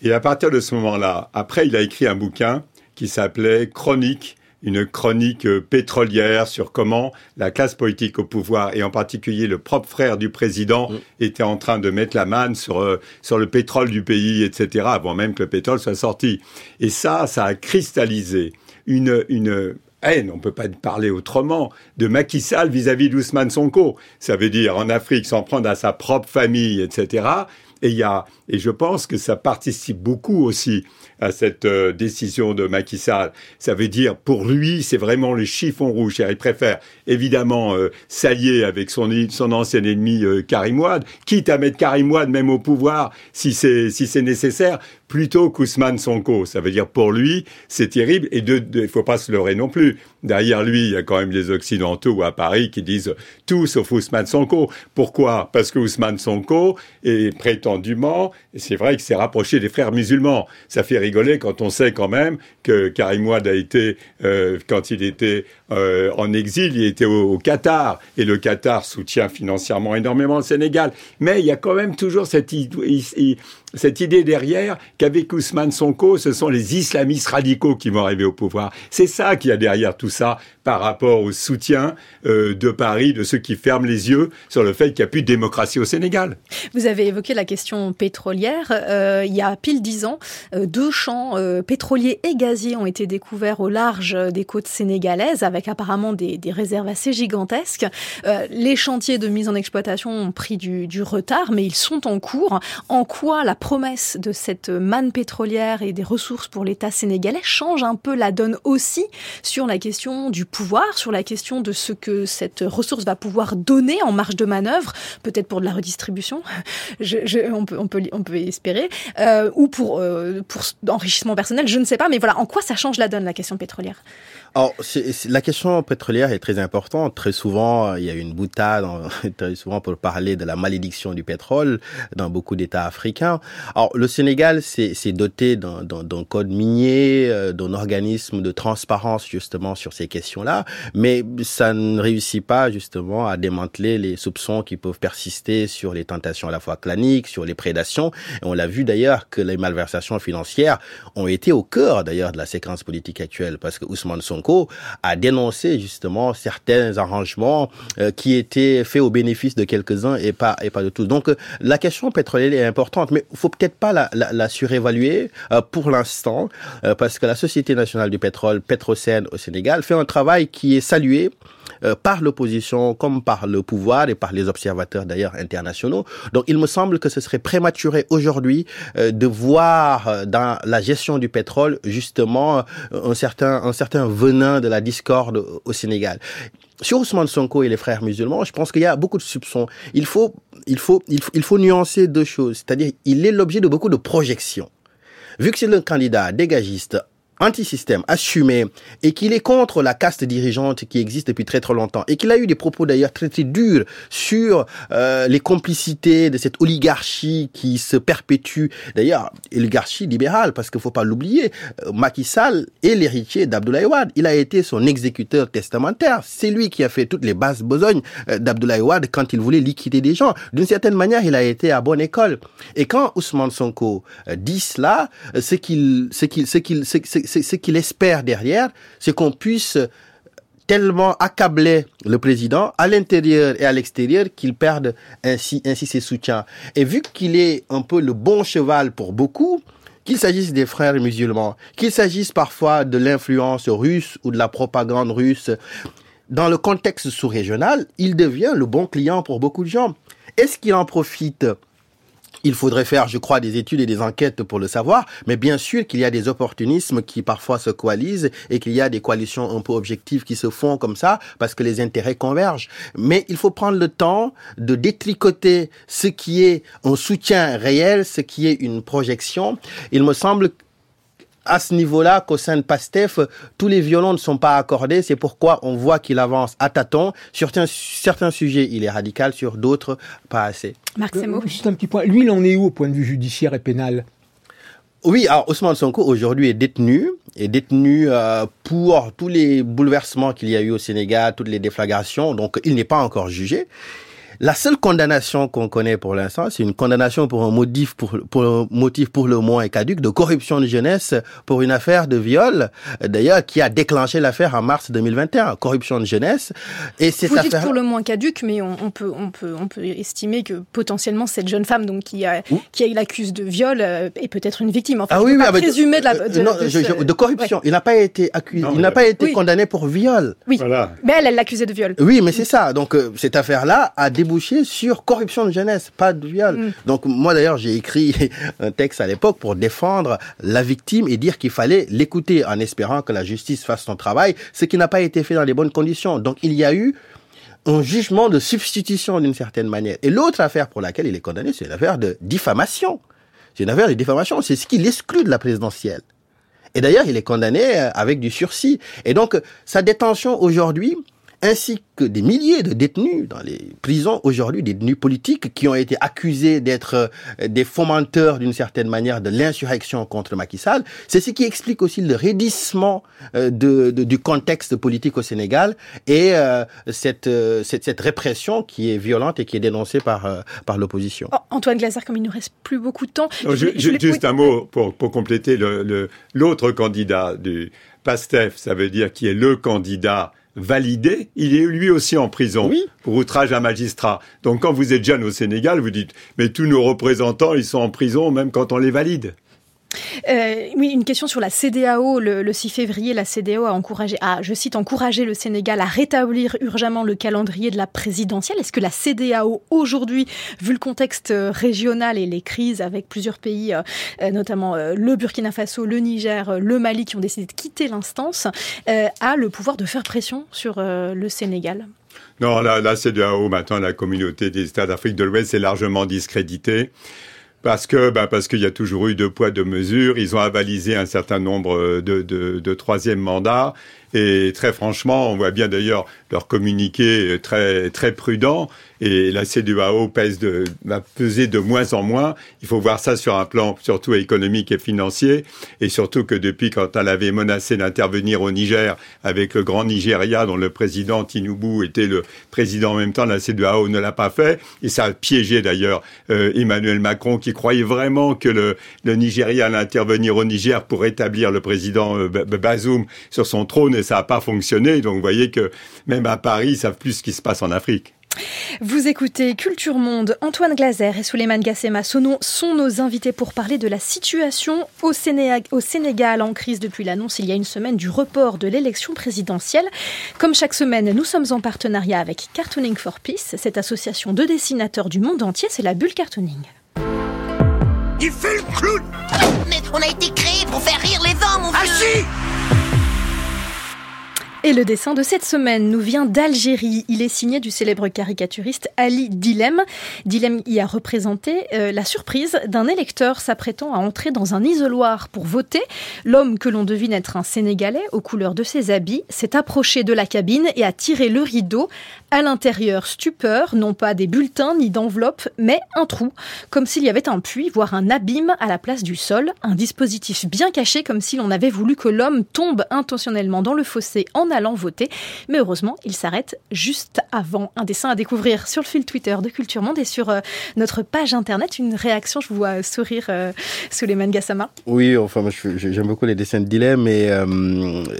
Et à partir de ce moment-là, après, il a écrit un bouquin qui s'appelait Chronique une chronique euh, pétrolière sur comment la classe politique au pouvoir, et en particulier le propre frère du président, était en train de mettre la manne sur, euh, sur le pétrole du pays, etc., avant même que le pétrole soit sorti. Et ça, ça a cristallisé une, une haine, on peut pas parler autrement, de Macky Sall vis-à-vis d'Ousmane Sonko. Ça veut dire en Afrique s'en prendre à sa propre famille, etc. Et y a, et je pense que ça participe beaucoup aussi à cette euh, décision de Macky Sall. Ça veut dire, pour lui, c'est vraiment le chiffon rouge. Il préfère évidemment euh, s'allier avec son, son ancien ennemi euh, Karim Wade, quitte à mettre Karim Wade même au pouvoir si c'est si c'est nécessaire, plutôt qu'Ousmane Sonko. Ça veut dire pour lui, c'est terrible. Et il faut pas se leurrer non plus. Derrière lui, il y a quand même les Occidentaux à Paris qui disent tout sauf Ousmane Sonko. Pourquoi? Parce que Ousmane Sonko est prétendument, et c'est vrai qu'il s'est rapproché des frères musulmans. Ça fait rigoler quand on sait quand même que Karim Wade a été, euh, quand il était euh, en exil, il était au, Qatar. Et le Qatar soutient financièrement énormément le Sénégal. Mais il y a quand même toujours cette, cette idée derrière qu'avec Ousmane Sonko, ce sont les islamistes radicaux qui vont arriver au pouvoir. C'est ça qu'il y a derrière tout ça par rapport au soutien euh, de Paris, de ceux qui ferment les yeux sur le fait qu'il n'y a plus de démocratie au Sénégal. Vous avez évoqué la question pétrolière. Euh, il y a pile dix ans, euh, deux champs pétroliers et gaziers ont été découverts au large des côtes sénégalaises, avec apparemment des, réserves assez gigantesques. les chantiers de mise en exploitation ont pris du, du retard, mais ils sont en cours. En quoi la promesse de cette manne pétrolière et des ressources pour l'État sénégalais change un peu la donne aussi sur la question du pouvoir, sur la question de ce que cette ressource va pouvoir donner en marge de manœuvre, peut-être pour de la redistribution, on, peut, on, peut, on peut espérer, euh, ou pour, euh, pour enrichissement personnel, je ne sais pas, mais voilà, en quoi ça change la donne, la question pétrolière? Alors, la question pétrolière est très importante. Très souvent, il y a une boutade, très souvent pour parler de la malédiction du pétrole dans beaucoup d'États africains. Alors, le Sénégal s'est doté d'un code minier, euh, d'un organisme de transparence justement sur ces questions-là, mais ça ne réussit pas justement à démanteler les soupçons qui peuvent persister sur les tentations à la fois claniques, sur les prédations. Et on l'a vu d'ailleurs que les malversations financières ont été au cœur d'ailleurs de la séquence politique actuelle, parce que Ousmane Sonko a dénoncé justement certains arrangements euh, qui étaient faits au bénéfice de quelques-uns et pas et pas de tous. Donc euh, la question pétrolière est importante, mais il faut peut-être pas la, surévaluer euh, pour l'instant, parce que la Société nationale du pétrole, Petrosen au Sénégal, fait un travail qui est salué par l'opposition comme par le pouvoir et par les observateurs d'ailleurs internationaux. Donc il me semble que ce serait prématuré aujourd'hui de voir dans la gestion du pétrole justement un certain un certain venin de la discorde au Sénégal sur Ousmane Sonko et les frères musulmans, je pense qu'il y a beaucoup de soupçons. Il faut, il faut, il faut, il faut nuancer deux choses. C'est-à-dire, il est l'objet de beaucoup de projections. Vu que c'est le candidat dégagiste, anti-système assumé et qu'il est contre la caste dirigeante qui existe depuis très très longtemps et qu'il a eu des propos d'ailleurs très très durs sur euh, les complicités de cette oligarchie qui se perpétue. D'ailleurs oligarchie libérale parce qu'il faut pas l'oublier euh, Macky Sall est l'héritier d'Abdoulaye Wade. Il a été son exécuteur testamentaire. C'est lui qui a fait toutes les bases besognes euh, d'Abdoulaye Wade quand il voulait liquider des gens. D'une certaine manière il a été à bonne école. Et quand Ousmane Sonko euh, dit cela ce qu'il ce qu'il ce qu'il ce qu'il espère derrière, c'est qu'on puisse tellement accabler le président à l'intérieur et à l'extérieur qu'il perde ainsi, ainsi ses soutiens. Et vu qu'il est un peu le bon cheval pour beaucoup, qu'il s'agisse des frères musulmans, qu'il s'agisse parfois de l'influence russe ou de la propagande russe, dans le contexte sous-régional, il devient le bon client pour beaucoup de gens. Est-ce qu'il en profite il faudrait faire, je crois, des études et des enquêtes pour le savoir, mais bien sûr qu'il y a des opportunismes qui parfois se coalisent et qu'il y a des coalitions un peu objectives qui se font comme ça parce que les intérêts convergent. Mais il faut prendre le temps de détricoter ce qui est un soutien réel, ce qui est une projection. Il me semble à ce niveau-là qu'au sein de PASTEF, tous les violons ne sont pas accordés. C'est pourquoi on voit qu'il avance à tâtons. Sur certains, certains sujets, il est radical, sur d'autres, pas assez. Marc Semo. Juste un petit point. Lui, il en est où au point de vue judiciaire et pénal? Oui, alors Ousmane Sonko aujourd'hui est détenu, est détenu euh, pour tous les bouleversements qu'il y a eu au Sénégal, toutes les déflagrations, donc il n'est pas encore jugé. La seule condamnation qu'on connaît pour l'instant, c'est une condamnation pour un motif pour, pour un motif pour le moins caduc de corruption de jeunesse pour une affaire de viol, d'ailleurs, qui a déclenché l'affaire en mars 2021, corruption de jeunesse. Et cette Vous dites pour le moins caduc, mais on, peut, on peut, on peut estimer que potentiellement cette jeune femme, donc qui a, qui a l'accuse de viol, euh, est peut-être une victime. Enfin, ah oui, oui, pas présumer de la, de, non, de, de corruption. Il n'a pas été accusé, il n'a pas été condamné pour viol. Oui. Voilà. Mais elle, elle l'accusait de viol. Oui, mais c'est ça. Donc euh, cette affaire-là a débouché sur corruption de jeunesse, pas de viol. Mm. Donc moi d'ailleurs j'ai écrit un texte à l'époque pour défendre la victime et dire qu'il fallait l'écouter en espérant que la justice fasse son travail, ce qui n'a pas été fait dans les bonnes conditions. Donc il y a eu un jugement de substitution d'une certaine manière. Et l'autre affaire pour laquelle il est condamné, c'est l'affaire de diffamation. C'est une affaire de diffamation, c'est ce qui l'exclut de la présidentielle. Et d'ailleurs, il est condamné euh, avec du sursis. Et donc, sa détention aujourd'hui, ainsi que des milliers de détenus dans les prisons aujourd'hui, des détenus politiques qui ont été accusés d'être euh, des fomenteurs d'une certaine manière de l'insurrection contre Macky Sall. C'est ce qui explique aussi le raidissement euh, de, du contexte politique au Sénégal et euh, cette, cette, cette, répression qui est violente et qui est dénoncée par, par l'opposition. Oh, Antoine Glaser, comme il nous reste plus beaucoup de temps. juste un mot pour, pour compléter l'autre le, candidat du PASTEF, ça veut dire qui est le candidat validé, il est lui aussi en prison pour outrage à magistrat. Donc quand vous êtes jeune au Sénégal, vous dites mais tous nos représentants, ils sont en prison même quand on les valide. Euh, oui, une question sur la CDAO. Le, 6 février, la CDAO a encouragé, je cite, encouragé le Sénégal à rétablir urgemment le calendrier de la présidentielle. Est-ce que la CDAO aujourd'hui, vu le contexte euh, régional et les crises avec plusieurs pays, euh, notamment le Burkina Faso, le Niger, le Mali, qui ont décidé de quitter l'instance, a le pouvoir de faire pression sur le Sénégal? Non, la, la CDAO, maintenant, la communauté des États d'Afrique de l'Ouest, est largement discréditée parce que ben parce qu'il y a toujours eu deux poids deux mesures. Ils ont avalisé un certain nombre de, de, de troisième mandats et très franchement, on voit bien d'ailleurs leur communiqué très très prudent. Et la CDAO pèse de, va peser de moins en moins. Il faut voir ça sur un plan surtout économique et financier, et surtout que depuis quand elle avait menacé d'intervenir au Niger avec le grand Nigeria, dont le président Tinubu était le président en même temps, la CDAO ne l'a pas fait, et ça a piégé d'ailleurs euh, Emmanuel Macron qui croyait vraiment que le, le Nigeria allait intervenir au Niger pour établir le président euh, Bazoum sur son trône, et ça n'a pas fonctionné. Donc vous voyez que même à Paris, ils savent plus ce qui se passe en Afrique. Vous écoutez Culture Monde. Antoine Glaser et Souleymane Gassema sont nos invités pour parler de la situation au Sénégal, en crise depuis l'annonce il y a une semaine du report de l'élection présidentielle. Comme chaque semaine, nous sommes en partenariat avec Cartooning for Peace, cette association de dessinateurs du monde entier, c'est la bulle Cartooning. Il fait le clown Mais on a été créé pour faire rire les hommes, mon ah vieux et le dessin de cette semaine nous vient d'Algérie. Il est signé du célèbre caricaturiste Ali Dilem. Dilem y a représenté euh, la surprise d'un électeur s'apprêtant à entrer dans un isoloir pour voter. L'homme que l'on devine être un Sénégalais aux couleurs de ses habits s'est approché de la cabine et a tiré le rideau. À l'intérieur, stupeur, non pas des bulletins ni d'enveloppes, mais un trou, comme s'il y avait un puits, voire un abîme à la place du sol. Un dispositif bien caché, comme si l'on avait voulu que l'homme tombe intentionnellement dans le fossé en allant voter. Mais heureusement, il s'arrête juste avant. Un dessin à découvrir sur le fil Twitter de Culture Monde et sur euh, notre page internet. Une réaction, je vous vois sourire, euh, Suleiman Gassama. Oui, enfin, j'aime beaucoup les dessins de dilemme, mais euh,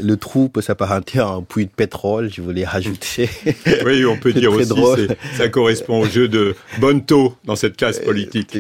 le trou peut s'apparenter à un puits de pétrole, je voulais rajouter. Oui, on peut dire aussi, ça correspond au jeu de Bonto dans cette classe politique.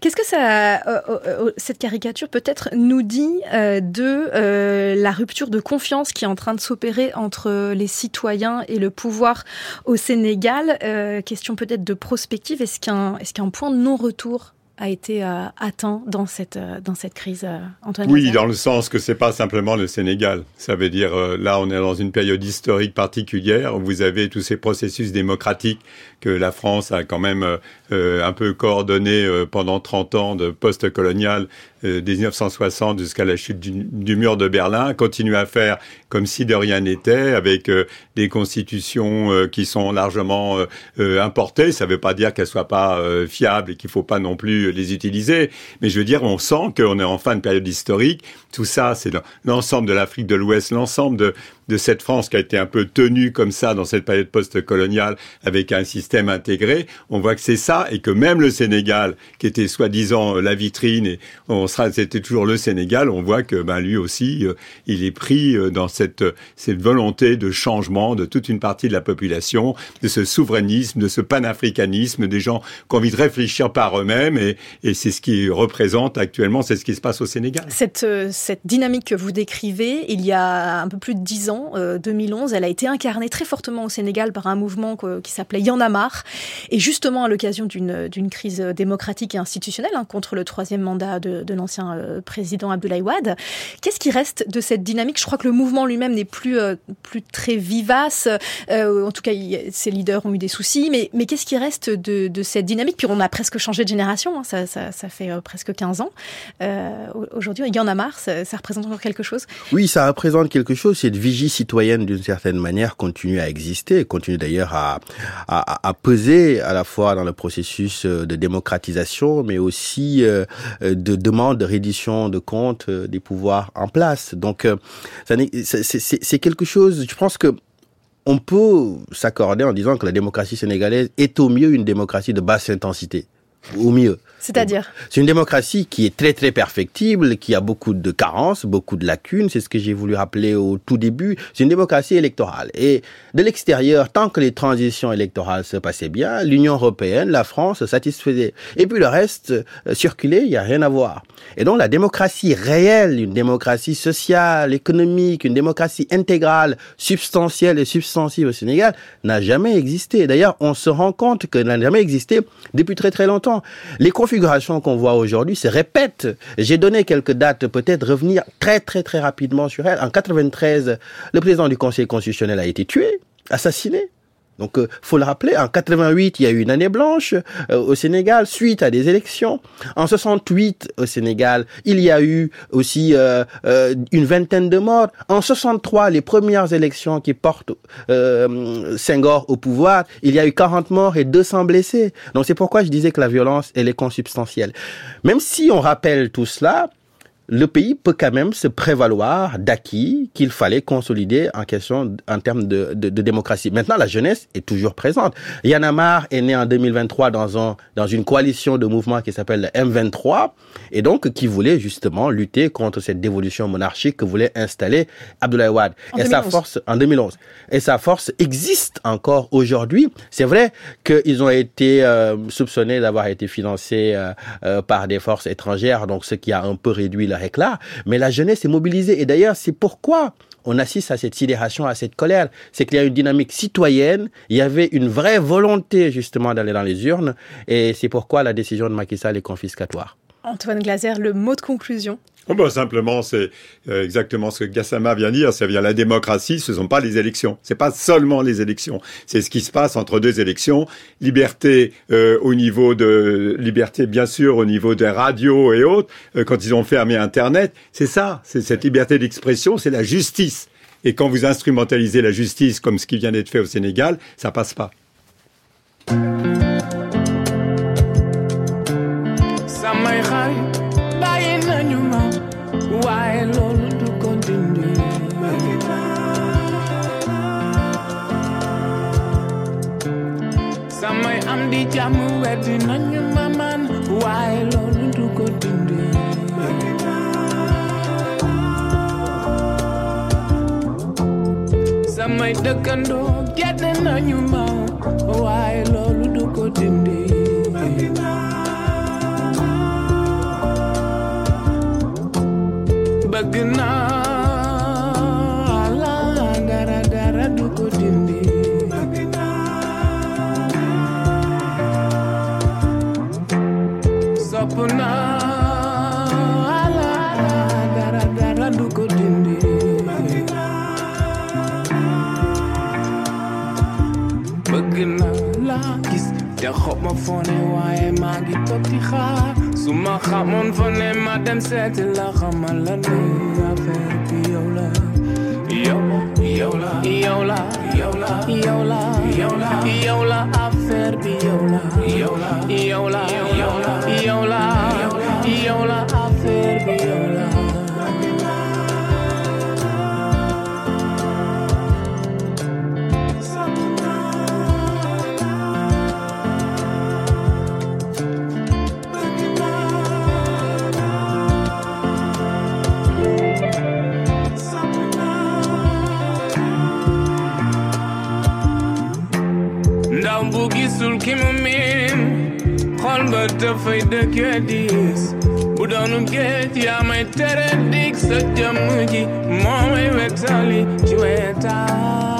Qu'est-ce que ça, euh, euh, euh, cette caricature peut-être nous dit de la rupture de confiance qui est en train de s'opérer entre les citoyens et le pouvoir au Sénégal? Question peut-être de prospective. Est-ce qu'un est-ce qu'un point de non-retour a été euh, atteint dans cette, euh, dans cette crise, euh, Antoine Oui, dans le sens que c'est pas simplement le Sénégal. Ça veut dire, là, on est dans une période historique particulière où vous avez tous ces processus démocratiques que la France a quand même un peu coordonné pendant 30 ans de post-colonial, euh, 1960 jusqu'à la chute du, du, mur de Berlin, continue à faire comme si de rien n'était, avec des constitutions qui sont largement importées. Ça ne veut pas dire qu'elles soient pas fiables et qu'il faut pas non plus les utiliser. Mais je veux dire, on sent qu'on est en fin de période historique. Tout ça, c'est l'ensemble de l'Afrique de l'Ouest, l'ensemble de, de cette France qui a été un peu tenue comme ça dans cette période post-coloniale avec un système intégré. On voit que c'est ça et que même le Sénégal, qui était soi-disant la vitrine et on sera, c'était toujours le Sénégal, on voit que ben, lui aussi, euh, il est pris euh, dans cette, cette volonté de changement de toute une partie de la population, de ce souverainisme, de ce panafricanisme, des gens qui ont envie de réfléchir par eux-mêmes et, et c'est ce qui représente actuellement, c'est ce qui se passe au Sénégal. Cette, euh, cette dynamique que vous décrivez, il y a un peu plus de dix ans, 2011, euh, elle a été incarnée très fortement au Sénégal par un mouvement qui s'appelait Y en a marre. Et justement, à l'occasion d'une crise démocratique et institutionnelle hein, contre le troisième mandat de, l'ancien euh, président Abdoulaye Wade, qu'est-ce qui reste de cette dynamique? Je crois que le mouvement lui-même n'est plus, euh, plus très vivace. en tout cas, ses leaders ont eu des soucis. Mais, mais qu'est-ce qui reste de, cette dynamique? Puis on a presque changé de génération. Hein, ça, ça, fait presque 15 ans. Aujourd'hui, marre, ça, représente encore quelque chose? Oui, ça représente quelque chose. Cette vigie citoyenne d'une certaine manière continue à exister, continue d'ailleurs à, à, peser à la fois dans le processus euh, de démocratisation, mais aussi euh, de demande de reddition de comptes euh, des pouvoirs en place. Donc, c'est quelque chose, je pense que on peut s'accorder en disant que la démocratie sénégalaise est au mieux une démocratie de basse intensité au mieux. C'est-à-dire C'est une démocratie qui est très très perfectible, qui a beaucoup de carences, beaucoup de lacunes, c'est ce que j'ai voulu rappeler au tout début. C'est une démocratie électorale. Et de l'extérieur, tant que les transitions électorales se passaient bien, l'Union européenne, la France satisfaisait. Et puis le reste, euh, circuler, il n'y a rien à voir. Et donc la démocratie réelle, une démocratie sociale, économique, une démocratie intégrale, substantielle et substantive au Sénégal, n'a jamais existé. D'ailleurs, on se rend compte qu'elle n'a jamais existé depuis très très longtemps. Les configurations qu'on voit aujourd'hui se répètent. J'ai donné quelques dates, peut-être revenir très très très rapidement sur elles. En 93, le président du Conseil constitutionnel a été tué, assassiné. Donc, euh, faut le rappeler, en 88, il y a eu une année blanche euh, au Sénégal suite à des élections. En 68, au Sénégal, il y a eu aussi euh, euh, une vingtaine de morts. En 63, les premières élections qui portent euh, Senghor au pouvoir, il y a eu 40 morts et 200 blessés. Donc, c'est pourquoi je disais que la violence, elle est consubstantielle. Même si on rappelle tout cela, le pays peut quand même se prévaloir d'acquis qu'il fallait consolider en question en termes de, de, de, démocratie. Maintenant, la jeunesse est toujours présente. Yann Amar est né en 2023 dans un dans une coalition de mouvements qui s'appelle le M23 et donc qui voulait justement lutter contre cette dévolution monarchique que voulait installer Abdoulaye Wade. En et 2011. sa force en 2011. Et sa force existe encore aujourd'hui. C'est vrai qu'ils ont été euh, soupçonnés d'avoir été financés euh, euh, par des forces étrangères, donc ce qui a un peu réduit leur Mais la jeunesse est mobilisée. Et d'ailleurs, c'est pourquoi on assiste à cette sidération, à cette colère. C'est qu'il y a une dynamique citoyenne. Il y avait une vraie volonté justement d'aller dans les urnes. Et c'est pourquoi la décision de Macky Sall est confiscatoire. Antoine Glaser, le mot de conclusion. Oh bah, simplement, c'est euh, exactement ce que Gassama vient dire. Ça vient la démocratie, ce sont pas les élections. C'est pas seulement les élections. C'est ce qui se passe entre deux élections. Liberté euh, au niveau de liberté, bien sûr, au niveau des radios et autres. euh, quand ils ont fermé Internet, c'est ça. C'est cette liberté d'expression, c'est la justice. Et quand vous instrumentalisez la justice comme ce qui vient d'être fait au Sénégal, ça passe pas. Di jàmm weddi nañu ma man waaye loolu dindi samay dëkkandoo gedd nañu ma waaye loolu du dindi bëgg naa la dara dara du ko dindi Der hopp ma vorne wae magi tot di ha Su ma ha mon vorne ma dem sete la ha ma la ne gisul ki mu miin xol ba dafay dëkke diis. Bu doonu géej yaa may tere dig sa jëmm ji moo may wetali ci wetaay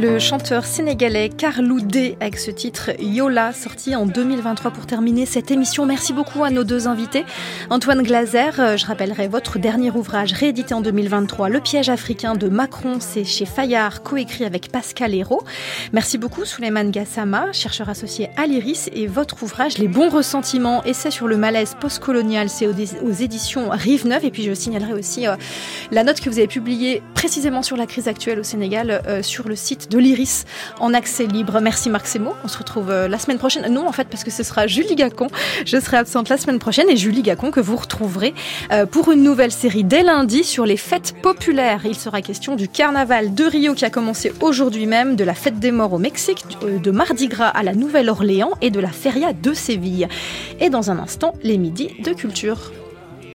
Le chanteur sénégalais Carlou D avec ce titre Yola sorti en 2023 pour terminer cette émission. Merci beaucoup à nos deux invités. Antoine Glaser, euh, je rappellerai votre dernier ouvrage réédité en 2023, Le piège africain de Macron, c'est chez Fayard, coécrit avec Pascal Hérault. Merci beaucoup Souleymane Gassama, chercheur associé à l'IRIS et votre ouvrage Les bons ressentiments, essai sur le malaise postcolonial, c'est aux, éditions Rive Neuve et puis je signalerai aussi euh, la note que vous avez publiée précisément sur la crise actuelle au Sénégal euh, sur le site de l'Iris en accès libre. Merci Marc Semo. On se retrouve la semaine prochaine. Non, en fait, parce que ce sera Julie Gacon. Je serai absente la semaine prochaine et Julie Gacon que vous retrouverez pour une nouvelle série dès lundi sur les fêtes populaires. Il sera question du carnaval de Rio qui a commencé aujourd'hui même, de la fête des morts au Mexique, de Mardi Gras à la Nouvelle-Orléans et de la Feria de Séville. Et dans un instant, les midis de culture.